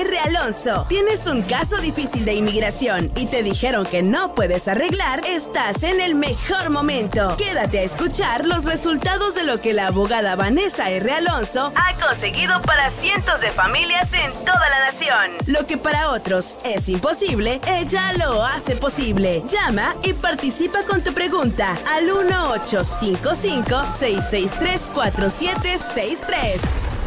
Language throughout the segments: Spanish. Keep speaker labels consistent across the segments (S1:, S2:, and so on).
S1: R. Alonso, tienes un caso difícil de inmigración y te dijeron que no puedes arreglar, estás en el mejor momento. Quédate a escuchar los resultados de lo que la abogada Vanessa R. Alonso ha conseguido para cientos de familias en toda la nación. Lo que para otros es imposible, ella lo hace posible. Llama y participa con tu pregunta al 1855 663 4763.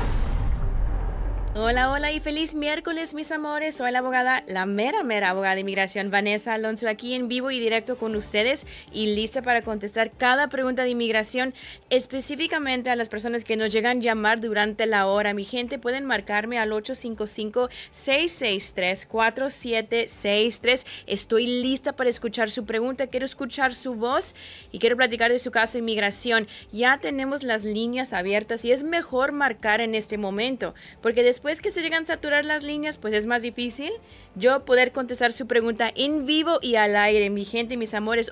S2: Hola, hola y feliz miércoles, mis amores. Soy la abogada, la mera, mera abogada de inmigración, Vanessa Alonso, aquí en vivo y directo con ustedes y lista para contestar cada pregunta de inmigración, específicamente a las personas que nos llegan a llamar durante la hora. Mi gente, pueden marcarme al 855-663-4763. Estoy lista para escuchar su pregunta, quiero escuchar su voz y quiero platicar de su caso de inmigración. Ya tenemos las líneas abiertas y es mejor marcar en este momento, porque después después que se llegan a saturar las líneas, pues es más difícil yo poder contestar su pregunta en vivo y al aire. Mi gente, mis amores,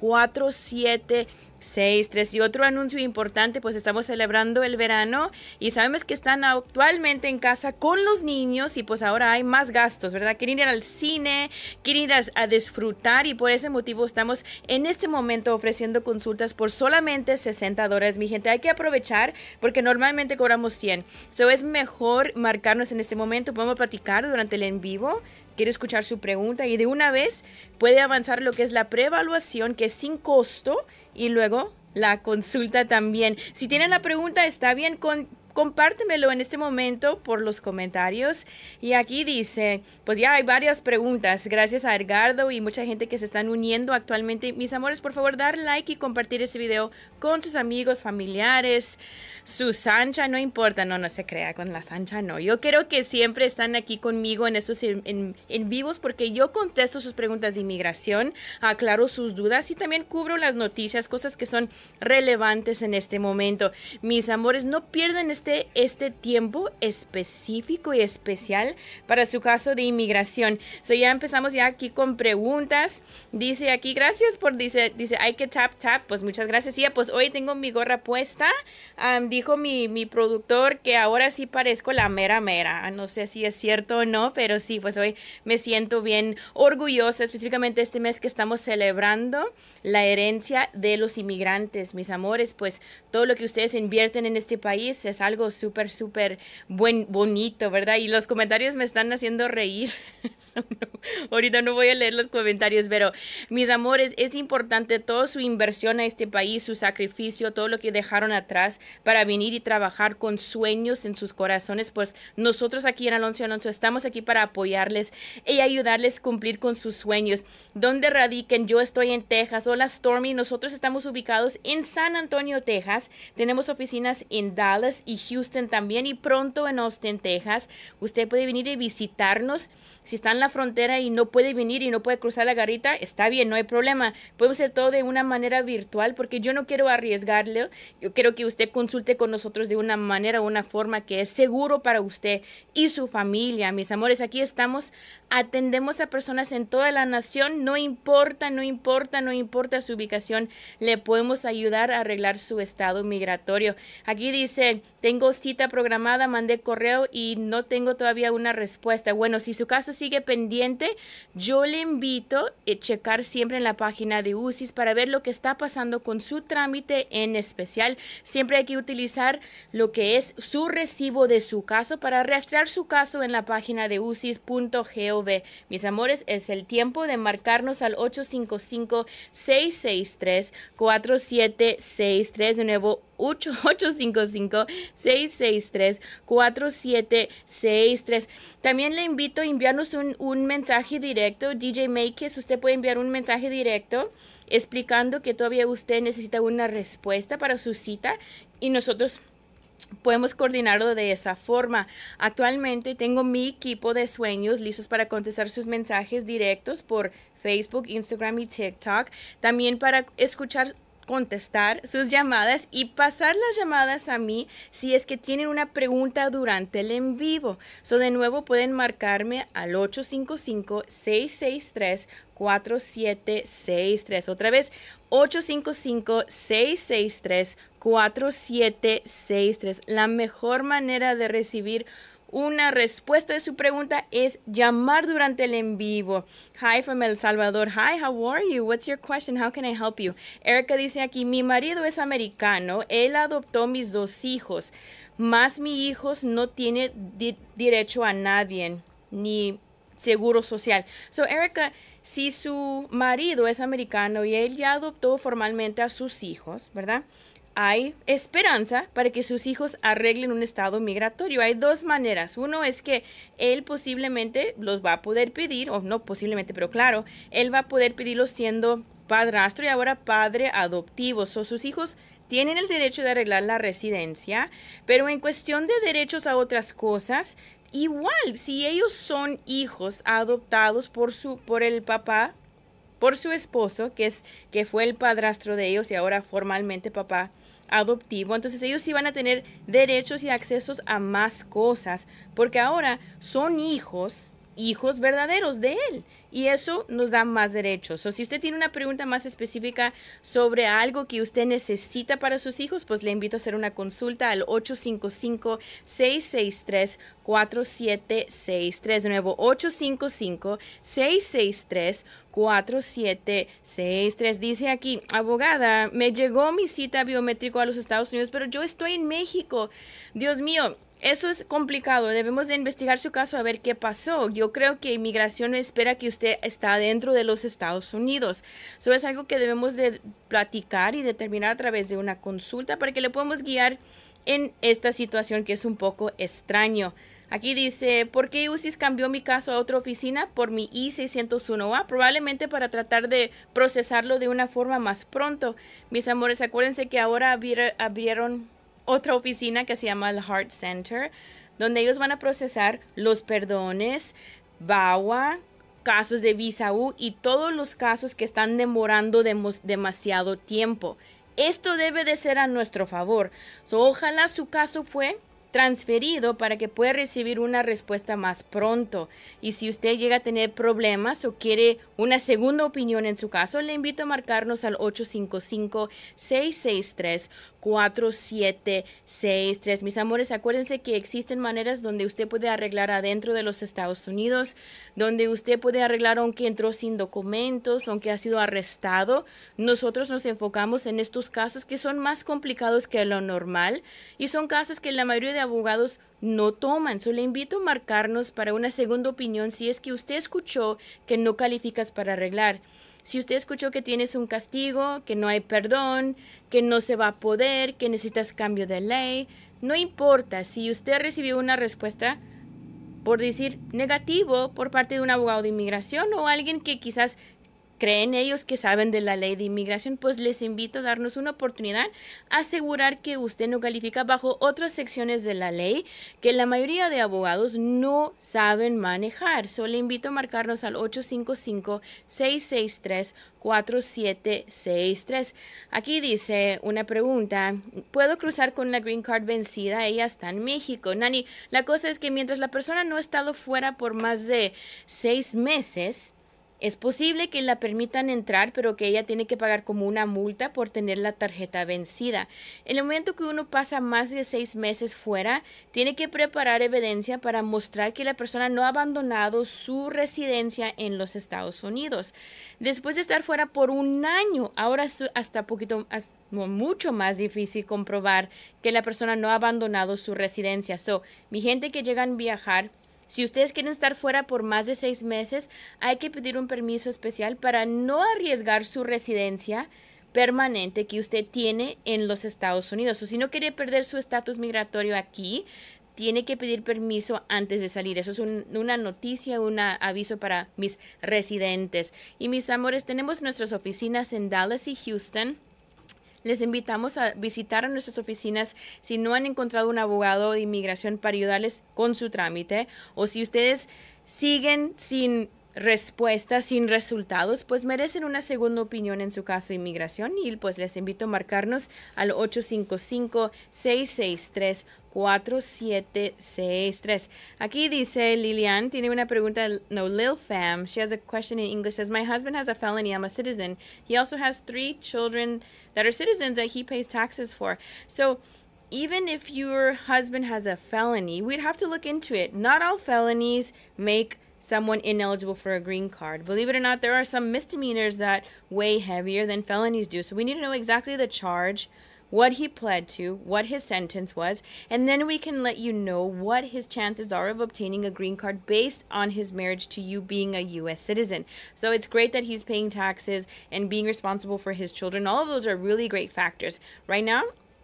S2: 855-663-47 6, 3 y otro anuncio importante, pues estamos celebrando el verano y sabemos que están actualmente en casa con los niños y pues ahora hay más gastos, ¿verdad? Quieren ir al cine, quieren ir a, disfrutar y por ese motivo estamos en este momento ofreciendo consultas por solamente 60 dólares. Mi gente, hay que aprovechar porque normalmente cobramos 100. So es mejor marcarnos en este momento, podemos platicar durante el en vivo quiere escuchar su pregunta y de una vez puede avanzar lo que es la preevaluación, que es sin costo, y luego la consulta también. Si tienen la pregunta, está bien, con, compártemelo en este momento por los comentarios. Y aquí dice, pues ya hay varias preguntas. Gracias a Edgardo y mucha gente que se están uniendo actualmente. Mis amores, por favor, dar like y compartir este video con sus amigos, familiares, su Sancha, no importa, no, no se crea con la Sancha, no. Yo quiero que siempre están aquí conmigo en estos en, en vivos porque yo contesto sus preguntas de inmigración, aclaro sus dudas y también cubro las noticias, cosas que son relevantes en este momento. Mis amores, no pierdan este tiempo específico y especial para su caso de inmigración. So ya empezamos ya aquí con preguntas. Dice aquí, gracias por, dice, dice, hay que tap, tap. Pues muchas gracias. Sí, pues hoy tengo mi gorra puesta dijo mi, mi, productor que ahora sí parezco la mera mera. No sé si es cierto o no, pero sí, pues hoy me siento bien orgullosa, específicamente este mes que estamos celebrando la herencia de los inmigrantes, mis amores. Pues todo lo que ustedes invierten en este país es algo súper, súper buen, bonito, ¿verdad? Y los comentarios me están haciendo reír. ahorita no voy a leer los comentarios, pero mis amores, es importante toda su inversión a este país, su sacrificio, todo lo que dejaron atrás para venir y trabajar con sueños en sus corazones, pues nosotros aquí en Alonso Alonso estamos aquí para apoyarles y ayudarles a cumplir con sus sueños. Donde radiquen, yo estoy en Texas. Hola Stormy, nosotros estamos ubicados en San Antonio, Texas. Tenemos oficinas en Dallas y Houston también y pronto en Austin, Texas. Usted puede venir y visitarnos. Si está en la frontera y no puede venir y no puede cruzar la garita, está bien, no hay problema. Podemos hacer todo de una manera virtual porque yo no quiero arriesgarle. Yo quiero que usted consulte con nosotros de una manera o una forma que es seguro para usted y su familia. Mis amores, aquí estamos, atendemos a personas en toda la nación, no importa, no importa, no importa su ubicación, le podemos ayudar a arreglar su estado migratorio. Aquí dice, te tengo cita programada, mandé correo y no tengo todavía una respuesta. Bueno, si su caso sigue pendiente, yo le invito a checar siempre en la página de UCIS para ver lo que está pasando con su trámite en especial. Siempre hay que utilizar lo que es su recibo de su caso para rastrear su caso en la página de ucis.gov. Mis amores, es el tiempo de marcarnos al 855-663-4763. De nuevo, 855-663-4763. También le invito a enviarnos un, un mensaje directo. DJ Makes, usted puede enviar un mensaje directo explicando que todavía usted necesita una respuesta para su cita y nosotros podemos coordinarlo de esa forma. Actualmente tengo mi equipo de sueños listos para contestar sus mensajes directos por Facebook, Instagram y TikTok. También para escuchar contestar sus llamadas y pasar las llamadas a mí si es que tienen una pregunta durante el en vivo. So de nuevo pueden marcarme al 855 663 4763. Otra vez, 855-663-4763. La mejor manera de recibir una respuesta de su pregunta es llamar durante el en vivo. Hi from El Salvador. Hi, how are you? What's your question? How can I help you? Erica dice aquí, mi marido es americano. Él adoptó mis dos hijos. Más mi hijos no tiene derecho a nadie, ni seguro social. So, Erica, si su marido es americano y él ya adoptó formalmente a sus hijos, ¿verdad? Hay esperanza para que sus hijos arreglen un estado migratorio. Hay dos maneras. Uno es que él posiblemente los va a poder pedir, o no posiblemente, pero claro, él va a poder pedirlos siendo padrastro y ahora padre adoptivo. O sus hijos tienen el derecho de arreglar la residencia, pero en cuestión de derechos a otras cosas, igual, si ellos son hijos adoptados por su, por el papá, por su esposo, que es, que fue el padrastro de ellos y ahora formalmente papá adoptivo, entonces ellos sí van a tener derechos y accesos a más cosas, porque ahora son hijos hijos verdaderos de Él. Y eso nos da más derechos. O si usted tiene una pregunta más específica sobre algo que usted necesita para sus hijos, pues le invito a hacer una consulta al 855-663-4763. De nuevo, 855-663-4763. Dice aquí, abogada, me llegó mi cita biométrico a los Estados Unidos, pero yo estoy en México. Dios mío, eso es complicado. Debemos de investigar su caso a ver qué pasó. Yo creo que inmigración espera que usted está dentro de los Estados Unidos. Eso es algo que debemos de platicar y determinar a través de una consulta para que le podamos guiar en esta situación que es un poco extraño. Aquí dice, ¿por qué UCIS cambió mi caso a otra oficina por mi I-601A? Probablemente para tratar de procesarlo de una forma más pronto. Mis amores, acuérdense que ahora abrieron otra oficina que se llama el Heart Center, donde ellos van a procesar los perdones, VAWA, casos de visa U y todos los casos que están demorando demasiado tiempo. Esto debe de ser a nuestro favor. ojalá su caso fue transferido para que pueda recibir una respuesta más pronto. Y si usted llega a tener problemas o quiere una segunda opinión en su caso, le invito a marcarnos al 855-663-4763. Mis amores, acuérdense que existen maneras donde usted puede arreglar adentro de los Estados Unidos, donde usted puede arreglar aunque entró sin documentos, aunque ha sido arrestado. Nosotros nos enfocamos en estos casos que son más complicados que lo normal y son casos que la mayoría de abogados no toman. So, le invito a marcarnos para una segunda opinión si es que usted escuchó que no calificas para arreglar. Si usted escuchó que tienes un castigo, que no hay perdón, que no se va a poder, que necesitas cambio de ley, no importa. Si usted recibió una respuesta, por decir negativo por parte de un abogado de inmigración o alguien que quizás creen ellos que saben de la ley de inmigración, pues les invito a darnos una oportunidad, asegurar que usted no califica bajo otras secciones de la ley que la mayoría de abogados no saben manejar. Solo invito a marcarnos al 855-663-4763. Aquí dice una pregunta, ¿puedo cruzar con la green card vencida? Ella está en México. Nani, la cosa es que mientras la persona no ha estado fuera por más de seis meses, Es posible que la permitan entrar, pero que ella tiene que pagar como una multa por tener la tarjeta vencida. En el momento que uno pasa más de seis meses fuera, tiene que preparar evidencia para mostrar que la persona no ha abandonado su residencia en los Estados Unidos. Después de estar fuera por un año, ahora hasta poquito mucho más difícil comprobar que la persona no ha abandonado su residencia. So, mi gente que llegan a viajar, si ustedes quieren estar fuera por más de seis meses, hay que pedir un permiso especial para no arriesgar su residencia permanente que usted tiene en los Estados Unidos. O si no quiere perder su estatus migratorio aquí, tiene que pedir permiso antes de salir. Eso es una noticia, un aviso para mis residentes. Y mis amores, tenemos nuestras oficinas en Dallas y Houston. Les invitamos a visitar a nuestras oficinas si no han encontrado un abogado de inmigración para ayudarles con su trámite o si ustedes siguen sin respuesta, sin resultados, pues merecen una segunda opinión en su caso de inmigración y pues les invito a marcarnos al 855 663 4763. Aquí dice Lilian, tiene una pregunta, no, Lil Fam. She has a question in English. Says, My husband has a felony. I'm a citizen. He also has three children that are citizens that he pays taxes for. So, even if your husband has a felony, we'd have to look into it. Not all felonies make someone ineligible for a green card. Believe it or not, there are some misdemeanors that weigh heavier than felonies do. So we need to know exactly the charge what he pled to, what his sentence was, and then we can let you know what his chances are of obtaining a green card based on his marriage to you being a U.S. citizen. So it's great that he's paying taxes and being responsible for his children. All of those are really great factors. Right now,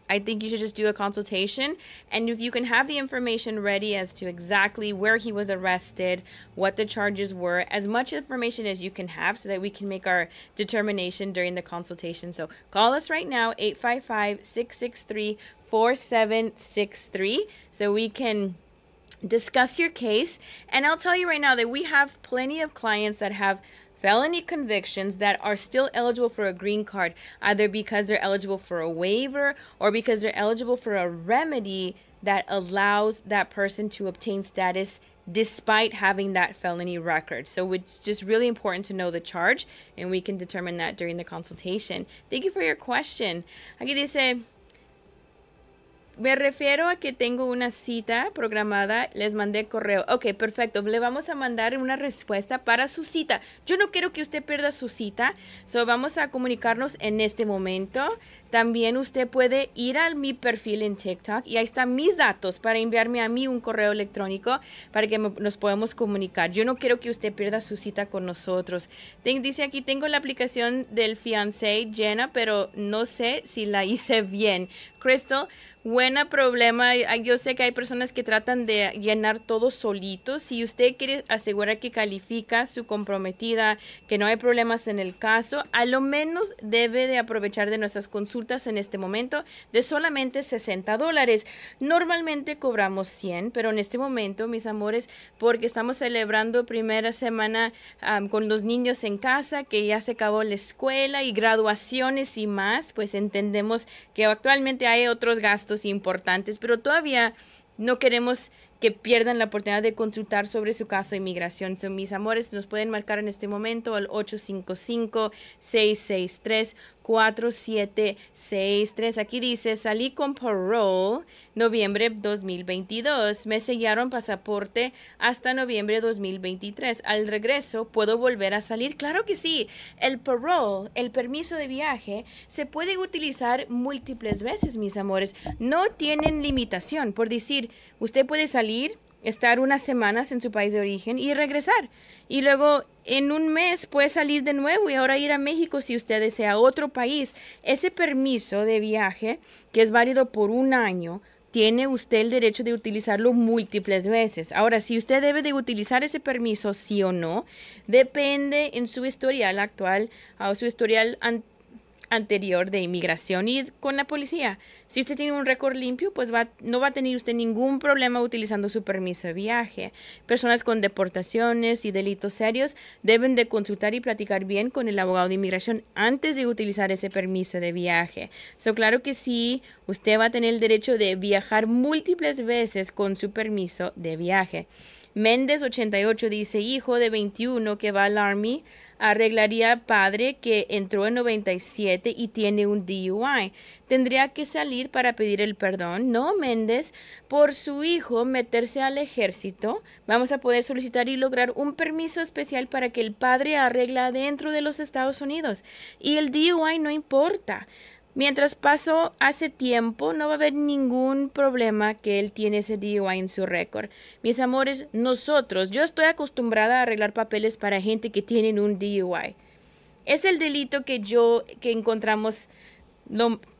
S2: I think you should just do a consultation. And if you can have the information ready as to exactly where he was arrested, what the charges were, as much information as you can have so that we can make our determination during the consultation. So call us right now, 855 663 4763, so we can discuss your case. And I'll tell you right now that we have plenty of clients that have felony convictions that are still eligible for a green card, either because they're eligible for a waiver or because they're eligible for a remedy that allows that person to obtain status despite having that felony record. So it's just really important to know the charge, and we can determine that during the consultation. Thank you for your question. Aquí dice, Me refiero a que tengo una cita programada, les mandé correo. Ok, perfecto. Le vamos a mandar una respuesta para su cita. Yo no quiero que usted pierda su cita, so vamos a comunicarnos en este momento. También usted puede ir a mi perfil en TikTok y ahí están mis datos para enviarme a mí un correo electrónico para que nos podamos comunicar. Yo no quiero que usted pierda su cita con nosotros. dice aquí, tengo la aplicación del fiancé llena, pero no sé si la hice bien. Crystal, buena problema. Yo sé que hay personas que tratan de llenar todo solito. Si usted quiere asegurar que califica su comprometida, que no hay problemas en el caso, a lo menos debe de aprovechar de nuestras consultas en este momento de solamente 60 dólares. Normalmente cobramos 100, pero en este momento, mis amores, porque estamos celebrando primera semana con los niños en casa, que ya se acabó la escuela y graduaciones y más, pues entendemos que actualmente hay otros gastos importantes, pero todavía no queremos que pierdan la oportunidad de consultar sobre su caso de inmigración. Son mis amores, nos pueden marcar en este momento al 855-663-4763. Aquí dice, salí con parole noviembre 2022. Me sellaron pasaporte hasta noviembre 2023. Al regreso, ¿puedo volver a salir? Claro que sí. El parole, el permiso de viaje, se puede utilizar múltiples veces, mis amores. No tienen limitación. Por decir, usted puede salir estar unas semanas en su país de origen y regresar. Y luego en un mes puede salir de nuevo y ahora ir a México si usted desea otro país. Ese permiso de viaje, que es válido por un año, tiene usted el derecho de utilizarlo múltiples veces. Ahora, si usted debe de utilizar ese permiso, sí o no, depende en su historial actual o su historial anterior anterior de inmigración y con la policía. Si usted tiene un récord limpio, pues no va a tener usted ningún problema utilizando su permiso de viaje. Personas con deportaciones y delitos serios deben de consultar y platicar bien con el abogado de inmigración antes de utilizar ese permiso de viaje. So, claro que sí, usted va a tener el derecho de viajar múltiples veces con su permiso de viaje. Méndez 88 dice, hijo de 21 que va al Army, arreglaría padre que entró en 97 y tiene un DUI. Tendría que salir para pedir el perdón. No, Méndez, por su hijo meterse al ejército, vamos a poder solicitar y lograr un permiso especial para que el padre arregla dentro de los Estados Unidos. Y el DUI no importa. Mientras pasó hace tiempo, no va a haber ningún problema que él tiene ese DUI en su récord. Mis amores, nosotros, yo estoy acostumbrada a arreglar papeles para gente que tienen un DUI. Es el delito que yo, que encontramos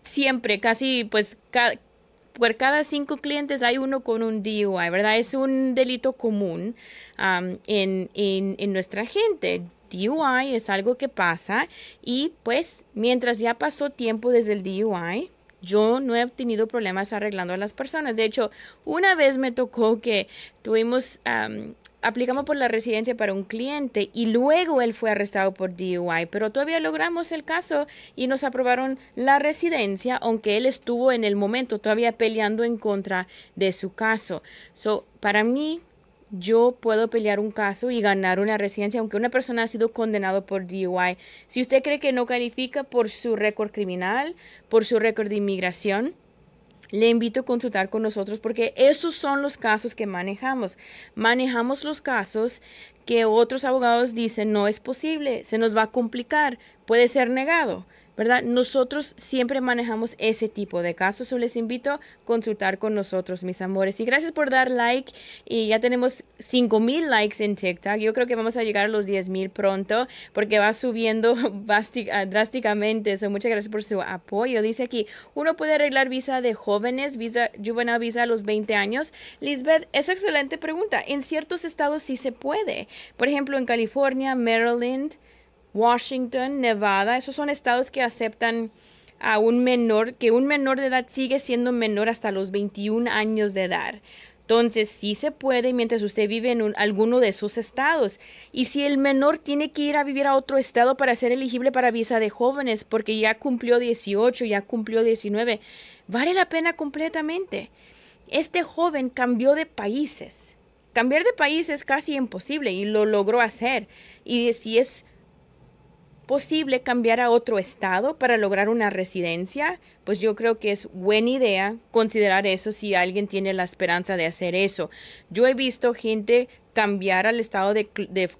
S2: siempre, casi, pues, por cada cinco clientes hay uno con un DUI, ¿verdad? Es un delito común en, en nuestra gente. DUI es algo que pasa y pues mientras ya pasó tiempo desde el DUI, yo no he tenido problemas arreglando a las personas. De hecho, una vez me tocó que tuvimos, aplicamos por la residencia para un cliente y luego él fue arrestado por DUI, pero todavía logramos el caso y nos aprobaron la residencia, aunque él estuvo en el momento todavía peleando en contra de su caso. So, para mí, yo puedo pelear un caso y ganar una residencia, aunque una persona ha sido condenado por DUI. Si usted cree que no califica por su récord criminal, por su récord de inmigración, le invito a consultar con nosotros porque esos son los casos que manejamos. Manejamos los casos que otros abogados dicen no es posible, se nos va a complicar, puede ser negado. ¿verdad? Nosotros siempre manejamos ese tipo de casos, so les invito a consultar con nosotros, mis amores. Y gracias por dar like y ya tenemos 5 mil likes en TikTok. Yo creo que vamos a llegar a los 10 mil pronto porque va subiendo ah, drásticamente. So, muchas gracias por su apoyo. Dice aquí, uno puede arreglar visa de jóvenes, visa juvenil visa a los 20 años. Lisbeth, es excelente pregunta. En ciertos estados sí se puede. Por ejemplo, en California, Maryland, Washington, Nevada, esos son estados que aceptan a un menor, que un menor de edad sigue siendo menor hasta los 21 años de edad. Entonces, sí se puede mientras usted vive en alguno de esos estados. Y si el menor tiene que ir a vivir a otro estado para ser elegible para visa de jóvenes, porque ya cumplió 18, ya cumplió 19, vale la pena completamente. Este joven cambió de países. Cambiar de país es casi imposible y lo logró hacer. Y si es posible cambiar a otro estado para lograr una residencia, pues yo creo que es buena idea considerar eso si alguien tiene la esperanza de hacer eso. Yo he visto gente cambiar al estado de,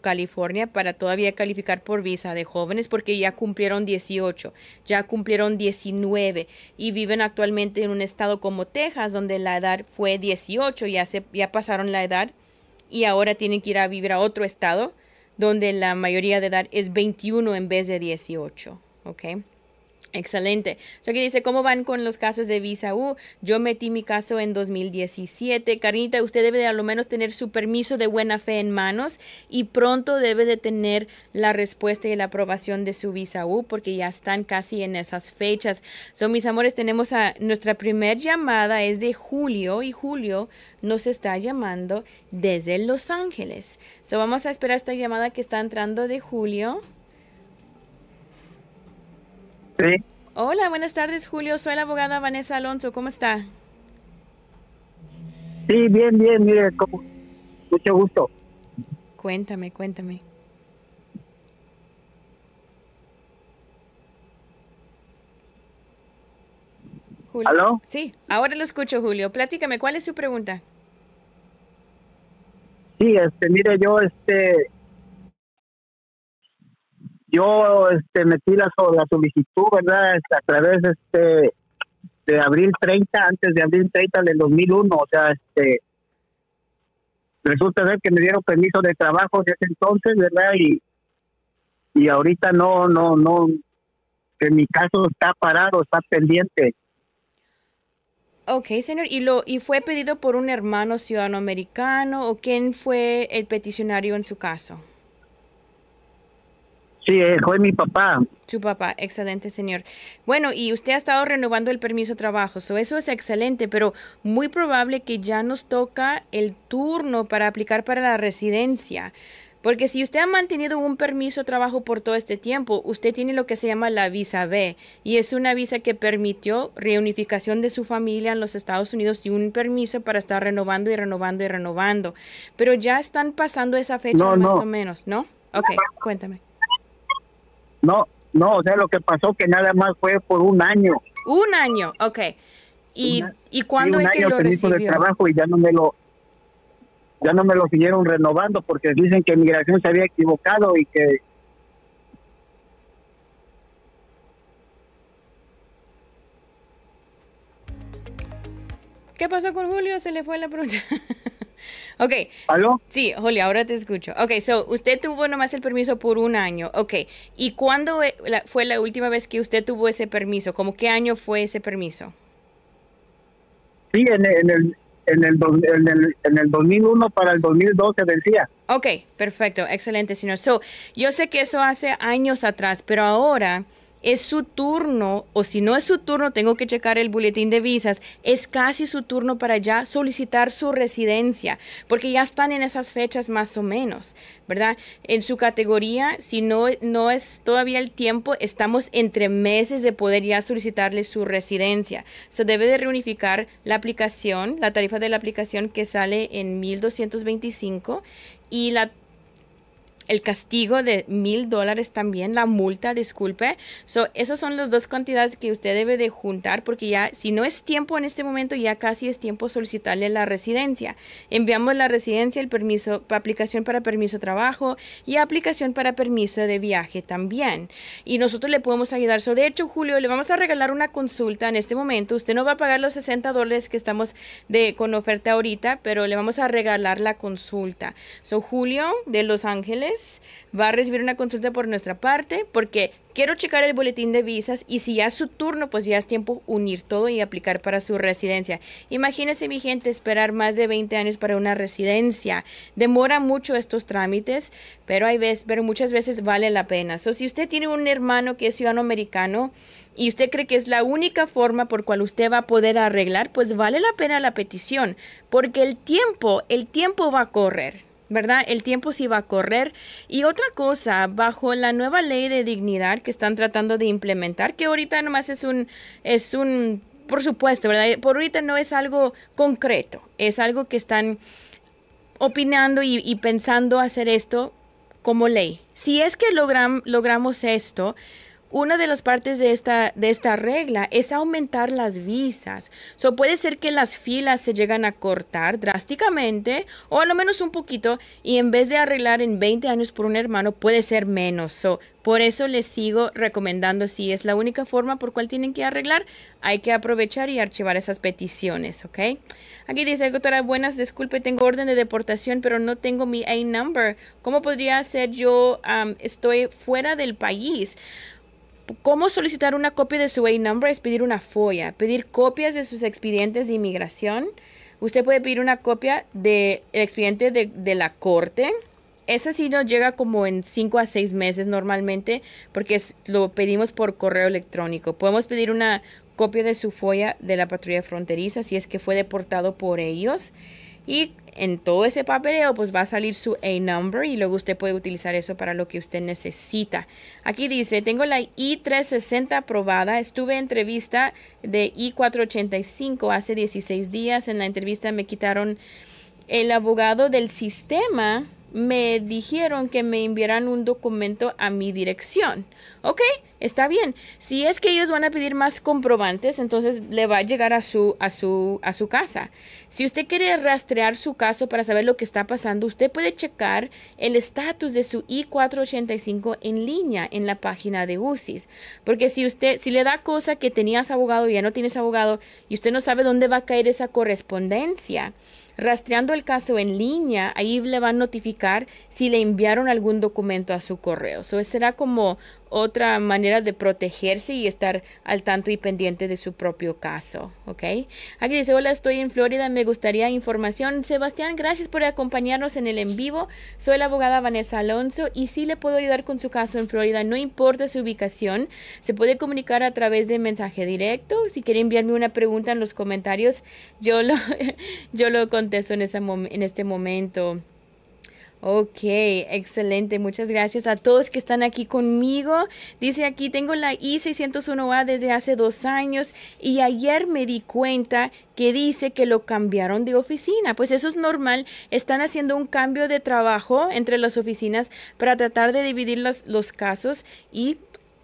S2: California para todavía calificar por visa de jóvenes porque ya cumplieron 18, ya cumplieron 19 y viven actualmente en un estado como Texas donde la edad fue 18, ya, se, ya pasaron la edad y ahora tienen que ir a vivir a otro estado donde la mayoría de edad es 21 en vez de 18. ¿Ok? Excelente. So aquí dice, ¿cómo van con los casos de visa U? Yo metí mi caso en 2017. Carnita, usted debe de al menos tener su permiso de buena fe en manos y pronto debe de tener la respuesta y la aprobación de su visa U porque ya están casi en esas fechas. Son mis amores, tenemos a nuestra primer llamada es de Julio y Julio nos está llamando desde Los Ángeles. So vamos a esperar esta llamada que está entrando de Julio.
S3: Sí.
S2: Hola, buenas tardes, Julio. Soy la abogada Vanessa Alonso. ¿Cómo está?
S3: Sí, bien, bien, mire, mucho gusto.
S2: Cuéntame, cuéntame.
S3: Julio. ¿Aló?
S2: Sí, ahora lo escucho, Julio. Platícame, ¿cuál es su pregunta?
S3: Sí, este, mire, yo, este, yo este, metí la, la solicitud, ¿verdad? Este, a través este, de abril 30, antes de abril 30 del 2001, o sea, este, resulta ser que me dieron permiso de trabajo desde entonces, ¿verdad? Y, y ahorita no, no, no, que mi caso está parado, está pendiente.
S2: Ok, señor, ¿y, lo, ¿y fue pedido por un hermano ciudadano americano o quién fue el peticionario en su caso?
S3: Sí, eh, fue mi papá.
S2: Su papá, excelente, señor. Bueno, y usted ha estado renovando el permiso de trabajo, so eso es excelente, pero muy probable que ya nos toca el turno para aplicar para la residencia Porque si usted ha mantenido un permiso de trabajo por todo este tiempo, usted tiene lo que se llama la visa B y es una visa que permitió reunificación de su familia en los Estados Unidos y un permiso para estar renovando y renovando y renovando. Pero ya están pasando esa fecha más o menos, ¿no? Ok, cuéntame.
S3: No, no, o sea, lo que pasó que nada más fue por un año.
S2: Un año, ok. ¿Y, ¿y cuándo es que lo recibió?
S3: de trabajo y ya no me lo ya no me lo siguieron renovando porque dicen que migración se había equivocado y que
S2: ¿Qué pasó con Julio? Se le fue la pregunta. ok.
S3: ¿Aló?
S2: Sí, Julio, ahora te escucho. Ok, so usted tuvo nomás el permiso por un año. Ok. ¿Y cuándo e, fue la última vez que usted tuvo ese permiso? ¿Cómo qué año fue ese permiso?
S3: Sí, en, el, en el, en el, en el 2001 para el 2012 decía.
S2: Ok, perfecto, excelente, señor. So, yo sé que eso hace años atrás, pero ahora es su turno, o si no es su turno, tengo que checar el boletín de visas, es casi su turno para ya solicitar su residencia, porque ya están en esas fechas más o menos, ¿verdad? En su categoría, si no, no es todavía el tiempo, estamos entre meses de poder ya solicitarle su residencia. Se debe de reunificar la aplicación, la tarifa de la aplicación que sale en 1225 y la el castigo de mil dólares también, la multa, disculpe. So, esas son las dos cantidades que usted debe de juntar porque ya, si no es tiempo en este momento, ya casi es tiempo solicitarle la residencia. Enviamos la residencia, el permiso, aplicación para permiso de trabajo y aplicación para permiso de viaje también. Y nosotros le podemos ayudar. So, de hecho, Julio, le vamos a regalar una consulta en este momento. Usted no va a pagar los 60 dólares que estamos de, con oferta ahorita, pero le vamos a regalar la consulta. So, Julio de Los Ángeles va a recibir una consulta por nuestra parte porque quiero checar el boletín de visas y si ya es su turno, pues ya es tiempo unir todo y aplicar para su residencia. Imagínese mi gente esperar más de 20 años para una residencia. Demora mucho estos trámites, pero hay veces, pero muchas veces vale la pena. So, si usted tiene un hermano que es ciudadano americano y usted cree que es la única forma por cual usted va a poder arreglar, pues vale la pena la petición, porque el tiempo, el tiempo va a correr. ¿Verdad? El tiempo sí va a correr. Y otra cosa, bajo la nueva ley de dignidad que están tratando de implementar, que ahorita nomás es un, es un, por supuesto, ¿verdad? Por ahorita no es algo concreto, es algo que están opinando y, pensando hacer esto como ley. Si es que logramos esto, una de las partes de esta, de esta regla es aumentar las visas. So, puede ser que las filas se llegan a cortar drásticamente o a lo menos un poquito y en vez de arreglar en 20 años por un hermano puede ser menos. So, por eso les sigo recomendando, si es la única forma por cual tienen que arreglar, hay que aprovechar y archivar esas peticiones, ¿ok? Aquí dice, doctora, buenas, disculpe, tengo orden de deportación, pero no tengo mi A-number. ¿Cómo podría ser yo, estoy fuera del país? ¿Cómo solicitar una copia de su A-Number? Es pedir una FOIA, pedir copias de sus expedientes de inmigración. Usted puede pedir una copia del expediente de, la corte. Ese sí nos llega como en 5 a 6 meses normalmente porque lo pedimos por correo electrónico. Podemos pedir una copia de su FOIA de la patrulla fronteriza si es que fue deportado por ellos. Y en todo ese papeleo pues va a salir su A-number y luego usted puede utilizar eso para lo que usted necesita. Aquí dice, tengo la I-360 aprobada, estuve en entrevista de I-485 hace 16 días, en la entrevista me quitaron el abogado del sistema me dijeron que me enviaran un documento a mi dirección. Ok, está bien. Si es que ellos van a pedir más comprobantes, entonces le va a llegar a su, a su, a su casa. Si usted quiere rastrear su caso para saber lo que está pasando, usted puede checar el estatus de su I-485 en línea en la página de UCIS. Porque si usted, si le da cosa que tenías abogado y ya no tienes abogado y usted no sabe dónde va a caer esa correspondencia, Rastreando el caso en línea, ahí le van a notificar si le enviaron algún documento a su correo. Eso será como otra manera de protegerse y estar al tanto y pendiente de su propio caso, ¿ok? Aquí dice, hola, estoy en Florida, me gustaría información. Sebastián, gracias por acompañarnos en el en vivo. Soy la abogada Vanessa Alonso y sí le puedo ayudar con su caso en Florida, no importa su ubicación, se puede comunicar a través de mensaje directo. Si quiere enviarme una pregunta en los comentarios, yo lo, yo lo contesto en, ese en este momento. Ok, excelente. Muchas gracias a todos que están aquí conmigo. Dice aquí, tengo la I601A desde hace dos años y ayer me di cuenta que dice que lo cambiaron de oficina. Pues eso es normal. Están haciendo un cambio de trabajo entre las oficinas para tratar de dividir los, los casos y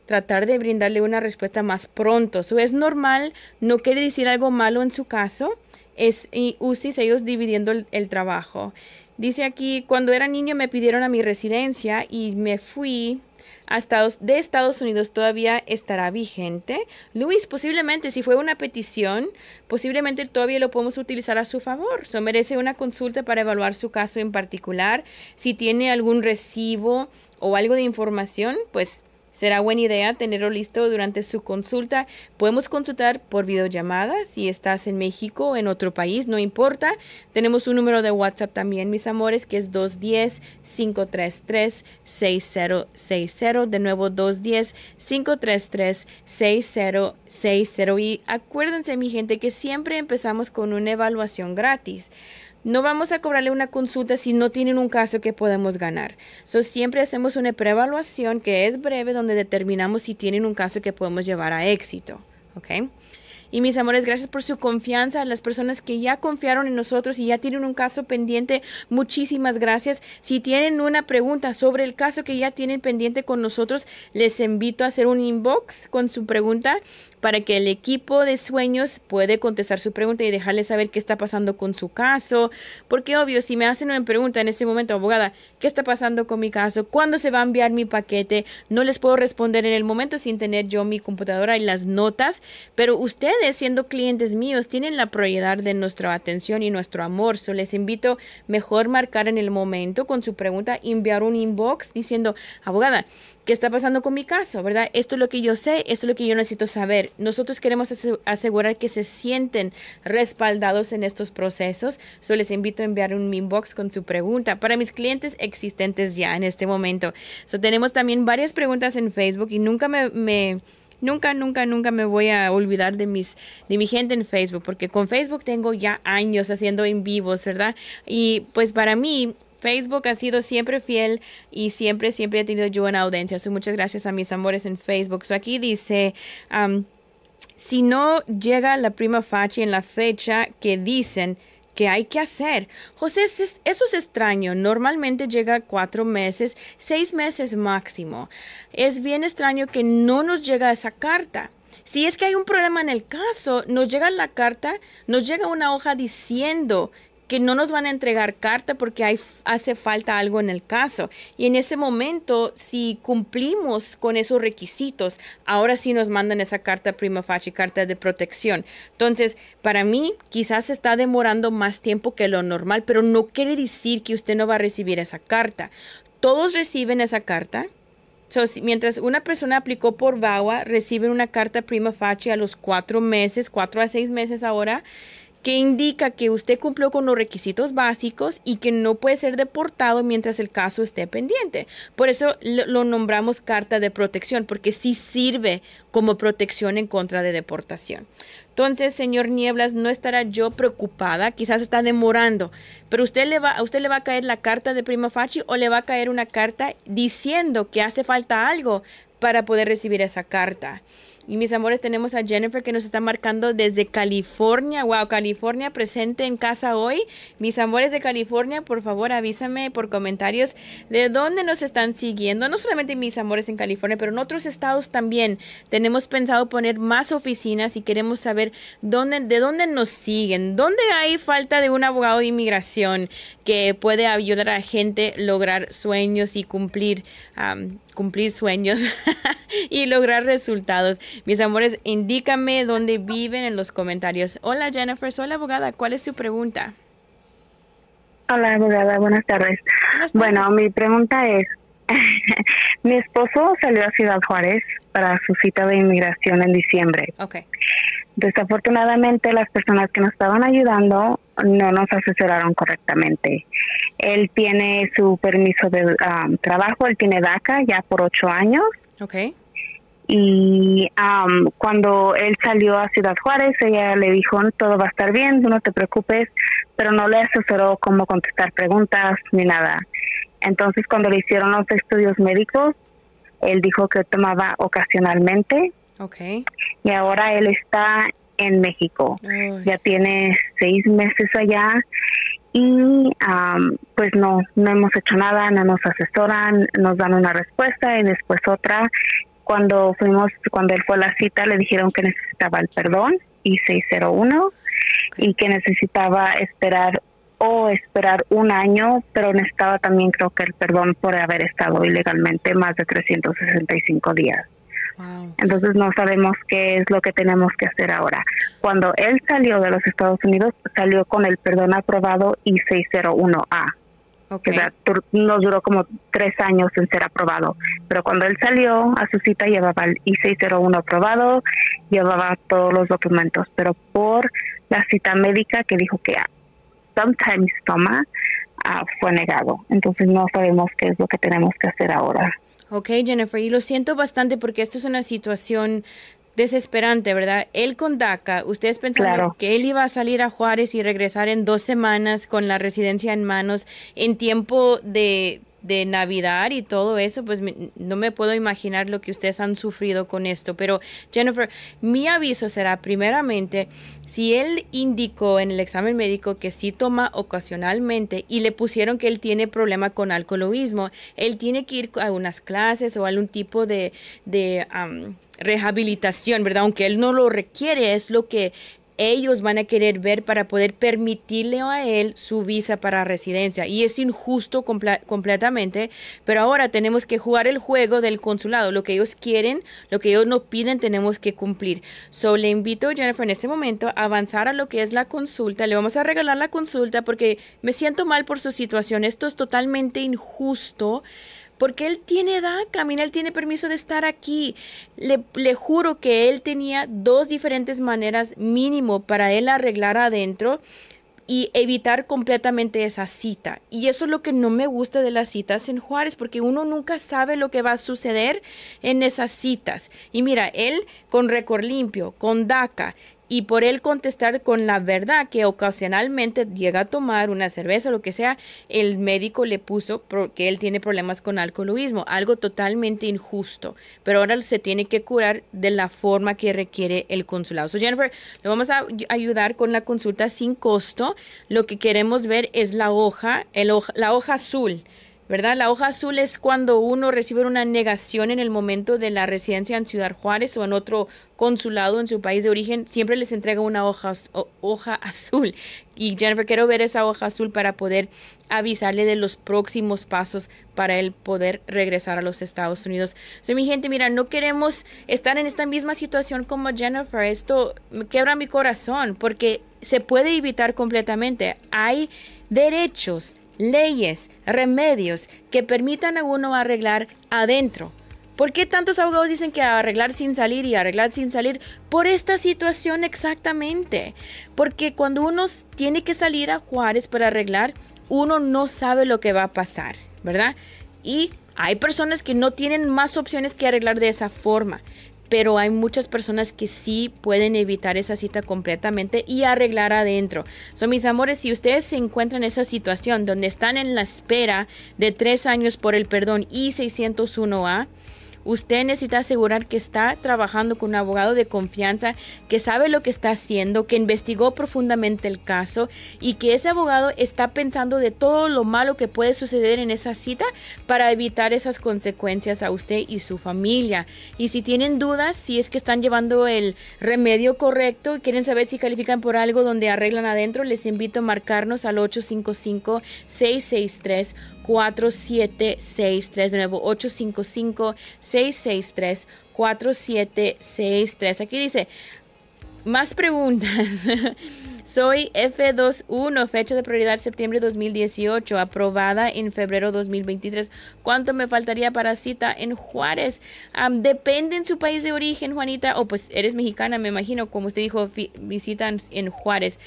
S2: tratar de brindarle una respuesta más pronto. Eso es normal, no quiere decir algo malo en su caso. Es UCIS ellos dividiendo el trabajo. Dice aquí, cuando era niño me pidieron a mi residencia y me fui a Estados, de Estados Unidos todavía estará vigente. Luis, posiblemente si fue una petición, posiblemente todavía lo podemos utilizar a su favor. So, merece una consulta para evaluar su caso en particular. Si tiene algún recibo o algo de información, pues Será buena idea tenerlo listo durante su consulta. Podemos consultar por videollamada si estás en México o en otro país, no importa. Tenemos un número de WhatsApp también, mis amores, que es 210-533-6060. De nuevo, 210-533-6060. Y acuérdense, mi gente, que siempre empezamos con una evaluación gratis. No vamos a cobrarle una consulta si no tienen un caso que podemos ganar. So, siempre hacemos una preevaluación que es breve donde determinamos si tienen un caso que podemos llevar a éxito. ¿ok? Y mis amores, gracias por su confianza. A las personas que ya confiaron en nosotros y ya tienen un caso pendiente, muchísimas gracias. Si tienen una pregunta sobre el caso que ya tienen pendiente con nosotros, les invito a hacer un inbox con su pregunta para que el equipo de sueños puede contestar su pregunta y dejarles saber qué está pasando con su caso. Porque obvio, si me hacen una pregunta en este momento, abogada, ¿qué está pasando con mi caso? ¿Cuándo se va a enviar mi paquete? No les puedo responder en el momento sin tener yo mi computadora y las notas, pero ustedes siendo clientes míos, tienen la prioridad de nuestra atención y nuestro amor. So les invito mejor marcar en el momento con su pregunta, enviar un inbox diciendo, abogada, ¿qué está pasando con mi caso? ¿Verdad? Esto es lo que yo sé, esto es lo que yo necesito saber. Nosotros queremos asegurar que se sienten respaldados en estos procesos. So les invito a enviar un inbox con su pregunta para mis clientes existentes ya en este momento. So tenemos también varias preguntas en Facebook y nunca me nunca, nunca, nunca me voy a olvidar de mis, de mi gente en Facebook, porque con Facebook tengo ya años haciendo en vivos, ¿verdad? Y pues para mí, Facebook ha sido siempre fiel y siempre, siempre he tenido yo una audiencia. So, muchas gracias a mis amores en Facebook. So, aquí dice, si no llega la prima facie en la fecha que dicen, ¿Qué hay que hacer? José, eso es extraño. Normalmente llega cuatro meses, seis meses máximo. Es bien extraño que no nos llega esa carta. Si es que hay un problema en el caso, nos llega la carta, nos llega una hoja diciendo que no nos van a entregar carta porque hay, hace falta algo en el caso. Y en ese momento, si cumplimos con esos requisitos, ahora sí nos mandan esa carta prima facie, carta de protección. Entonces, para mí, quizás está demorando más tiempo que lo normal, pero no quiere decir que usted no va a recibir esa carta. Todos reciben esa carta. mientras una persona aplicó por VAWA, reciben una carta prima facie a los cuatro meses, cuatro a seis meses ahora que indica que usted cumplió con los requisitos básicos y que no puede ser deportado mientras el caso esté pendiente. Por eso lo nombramos carta de protección, porque sí sirve como protección en contra de deportación. Entonces, señor Nieblas, no estará yo preocupada, quizás está demorando, pero usted le va, a usted le va a caer la carta de prima facie o le va a caer una carta diciendo que hace falta algo para poder recibir esa carta. Y mis amores, tenemos a Jennifer que nos está marcando desde California. Wow, California presente en casa hoy. Mis amores de California, por favor avísame por comentarios de dónde nos están siguiendo. No solamente mis amores en California, pero en otros estados también. Tenemos pensado poner más oficinas y queremos saber dónde, de dónde nos siguen. ¿Dónde hay falta de un abogado de inmigración que puede ayudar a la gente lograr sueños y cumplir cumplir sueños y lograr resultados. Mis amores, indícame dónde viven en los comentarios. Hola Jennifer, soy la abogada. ¿Cuál es su pregunta?
S4: Hola abogada, buenas tardes. Bueno, mi pregunta es, mi esposo salió a Ciudad Juárez para su cita de inmigración en diciembre.
S2: Okay.
S4: Desafortunadamente las personas que nos estaban ayudando no nos asesoraron correctamente. Él tiene su permiso de um, trabajo, él tiene DACA ya por ocho años.
S2: Okay.
S4: Y um, cuando él salió a Ciudad Juárez, ella le dijo, todo va a estar bien, no te preocupes, pero no le asesoró cómo contestar preguntas ni nada. Entonces, cuando le hicieron los estudios médicos, él dijo que tomaba ocasionalmente.
S2: Okay.
S4: Y ahora él está en México. Ya tiene seis meses allá y pues no, no hemos hecho nada, no nos asesoran, nos dan una respuesta y después otra. Cuando fuimos, cuando él fue a la cita, le dijeron que necesitaba el perdón y 601 y que necesitaba esperar o esperar un año, pero necesitaba también creo que el perdón por haber estado ilegalmente más de 365 días. Entonces no sabemos qué es lo que tenemos que hacer ahora. Cuando él salió de los Estados Unidos, salió con el perdón aprobado I-601A. Okay. nos duró como tres años en ser aprobado. Pero cuando él salió a su cita llevaba el I-601 aprobado, llevaba todos los documentos. Pero por la cita médica que dijo que sometimes toma, ah, fue negado. Entonces no sabemos qué es lo que tenemos que hacer ahora.
S2: Ok, Jennifer, y lo siento bastante porque esto es una situación desesperante, ¿verdad? Él con DACA, ustedes pensaron que él iba a salir a Juárez y regresar en dos semanas con la residencia en manos en tiempo de de Navidad y todo eso, pues no me puedo imaginar lo que ustedes han sufrido con esto. Pero Jennifer, mi aviso será primeramente, si él indicó en el examen médico que sí toma ocasionalmente y le pusieron que él tiene problema con alcoholismo, él tiene que ir a unas clases o algún tipo de, de rehabilitación, ¿verdad? Aunque él no lo requiere, es lo que ellos van a querer ver para poder permitirle a él su visa para residencia. Y es injusto completamente, pero ahora tenemos que jugar el juego del consulado. Lo que ellos quieren, lo que ellos nos piden, tenemos que cumplir. So, le invito, Jennifer, en este momento a avanzar a lo que es la consulta. Le vamos a regalar la consulta porque me siento mal por su situación. Esto es totalmente injusto porque él tiene DACA, mira, él tiene permiso de estar aquí. Le, le, juro que él tenía dos diferentes maneras mínimo para él arreglar adentro y evitar completamente esa cita. Y eso es lo que no me gusta de las citas en Juárez, porque uno nunca sabe lo que va a suceder en esas citas. Y mira, él con récord limpio, con DACA, y por él contestar con la verdad que ocasionalmente llega a tomar una cerveza o lo que sea, el médico le puso que él tiene problemas con alcoholismo, algo totalmente injusto, pero ahora se tiene que curar de la forma que requiere el consulado. So Jennifer, le vamos a ayudar con la consulta sin costo. Lo que queremos ver es la hoja, el la hoja azul ¿verdad? La hoja azul es cuando uno recibe una negación en el momento de la residencia en Ciudad Juárez o en otro consulado en su país de origen, siempre les entrega una hoja, hoja azul. Y Jennifer, quiero ver esa hoja azul para poder avisarle de los próximos pasos para él poder regresar a los Estados Unidos. So, mi gente, mira, no queremos estar en esta misma situación como Jennifer. Esto me quebra mi corazón porque se puede evitar completamente. Hay derechos leyes, remedios que permitan a uno arreglar adentro. ¿Por qué tantos abogados dicen que arreglar sin salir y arreglar sin salir? Por esta situación exactamente. Porque cuando uno tiene que salir a Juárez para arreglar, uno no sabe lo que va a pasar, ¿verdad? Y hay personas que no tienen más opciones que arreglar de esa forma pero hay muchas personas que sí pueden evitar esa cita completamente y arreglar adentro. Son mis amores, si ustedes se encuentran en esa situación donde están en la espera de tres años por el perdón I-601A, Usted necesita asegurar que está trabajando con un abogado de confianza, que sabe lo que está haciendo, que investigó profundamente el caso y que ese abogado está pensando de todo lo malo que puede suceder en esa cita para evitar esas consecuencias a usted y su familia. Y si tienen dudas, si es que están llevando el remedio correcto y quieren saber si califican por algo donde arreglan adentro, les invito a marcarnos al 855 663 4763 de nuevo 855 663 4763 aquí dice más preguntas Soy F21, fecha de prioridad septiembre 2018, aprobada en febrero 2023. ¿Cuánto me faltaría para cita en Juárez? depende en su país de origen, Juanita, o pues eres mexicana, me imagino, como usted dijo, visitan en Juárez.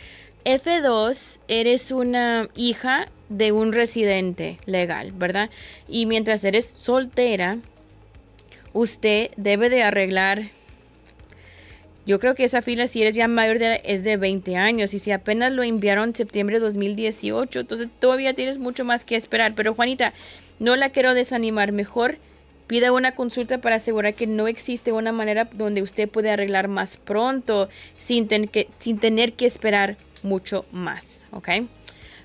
S2: F2, eres una hija de un residente legal, ¿verdad? Y mientras eres soltera, usted debe de arreglar yo creo que esa fila, si eres ya mayor de es de 20 años. Y si apenas lo enviaron en septiembre de 2018, entonces todavía tienes mucho más que esperar. Pero Juanita, no la quiero desanimar, mejor pida una consulta para asegurar que no existe una manera donde usted puede arreglar más pronto sin, que, sin tener que esperar mucho más, ¿ok?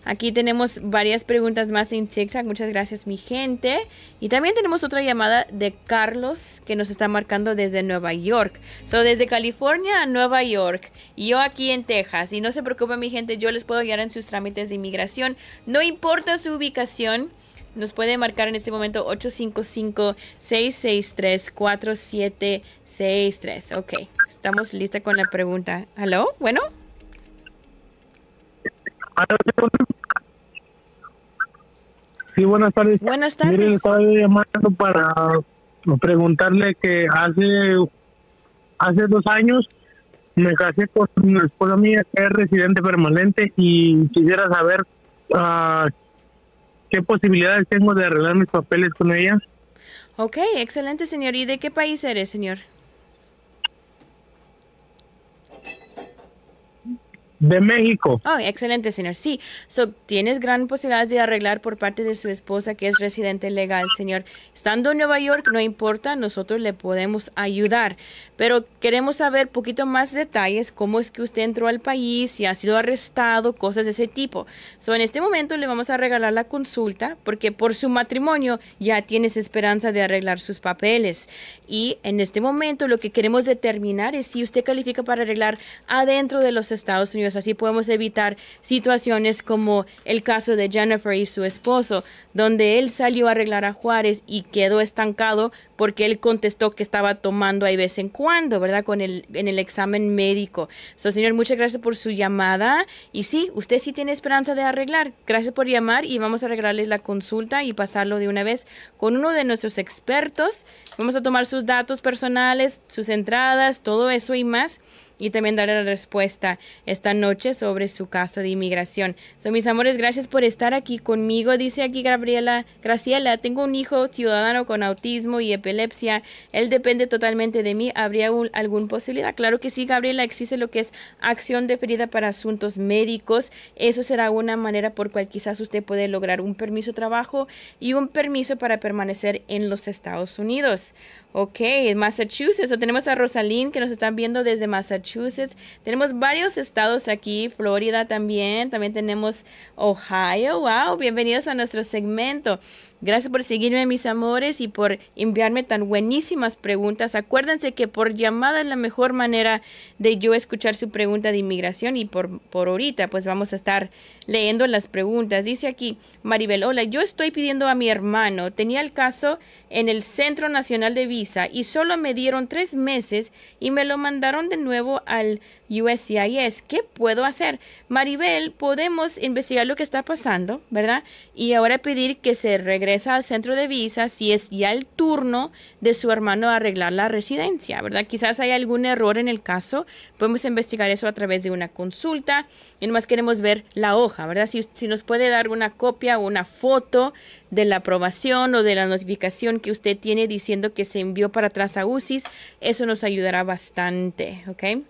S2: Aquí tenemos varias preguntas más en TikTok. Muchas gracias, mi gente. Y también tenemos otra llamada de Carlos que nos está marcando desde Nueva York. So, desde California a Nueva York. Yo aquí en Texas. Y no se preocupen, mi gente, yo les puedo guiar en sus trámites de inmigración. No importa su ubicación. Nos puede marcar en este momento 855-663-4763. Ok, estamos listas con la pregunta. ¿Aló? ¿Bueno?
S5: Sí, buenas tardes.
S2: Buenas tardes.
S5: Mire, estaba llamando para preguntarle que hace hace dos años me casé con una esposa mía que es residente permanente y quisiera saber uh, qué posibilidades tengo de arreglar mis papeles con ella.
S2: Ok, excelente, señor. ¿Y de qué país eres, señor?
S5: De México.
S2: Oh, excelente, señor. Sí, so, tienes gran posibilidad de arreglar por parte de su esposa que es residente legal, señor. Estando en Nueva York, no importa, nosotros le podemos ayudar. Pero queremos saber poquito más detalles, cómo es que usted entró al país, si ha sido arrestado, cosas de ese tipo. So, en este momento le vamos a regalar la consulta porque por su matrimonio ya tienes esperanza de arreglar sus papeles. Y en este momento lo que queremos determinar es si usted califica para arreglar adentro de los Estados Unidos Así podemos evitar situaciones como el caso de Jennifer y su esposo, donde él salió a arreglar a Juárez y quedó estancado porque él contestó que estaba tomando ahí vez en cuando, ¿verdad? Con el, en el examen médico. So, señor, muchas gracias por su llamada. Y sí, usted sí tiene esperanza de arreglar. Gracias por llamar y vamos a arreglarles la consulta y pasarlo de una vez con uno de nuestros expertos. Vamos a tomar sus datos personales, sus entradas, todo eso y más y también darle la respuesta esta noche sobre su caso de inmigración. So, mis amores, gracias por estar aquí conmigo. Dice aquí Gabriela, Graciela, tengo un hijo ciudadano con autismo y epilepsia. Él depende totalmente de mí. ¿Habría alguna posibilidad? Claro que sí, Gabriela, existe lo que es acción deferida para asuntos médicos. Eso será una manera por cual quizás usted puede lograr un permiso de trabajo y un permiso para permanecer en los Estados Unidos. Ok, Massachusetts. O tenemos a Rosalind que nos están viendo desde Massachusetts. Tenemos varios estados aquí, Florida también. También tenemos Ohio. Wow, bienvenidos a nuestro segmento. Gracias por seguirme, mis amores, y por enviarme tan buenísimas preguntas. Acuérdense que por llamada es la mejor manera de yo escuchar su pregunta de inmigración y por, por ahorita pues vamos a estar leyendo las preguntas. Dice aquí Maribel, hola, yo estoy pidiendo a mi hermano, tenía el caso en el Centro Nacional de Y solo me dieron tres meses y me lo mandaron de nuevo al USCIS. ¿Qué puedo hacer? Maribel, podemos investigar lo que está pasando, ¿verdad? Y ahora pedir que se regrese al centro de visa si es ya el turno de su hermano a arreglar la residencia, ¿verdad? Quizás hay algún error en el caso. Podemos investigar eso a través de una consulta. Y nomás queremos ver la hoja, ¿verdad? Si, si nos puede dar una copia o una foto de la aprobación o de la notificación que usted tiene diciendo que se envió para atrás a UCIS, eso nos ayudará bastante, ¿ok?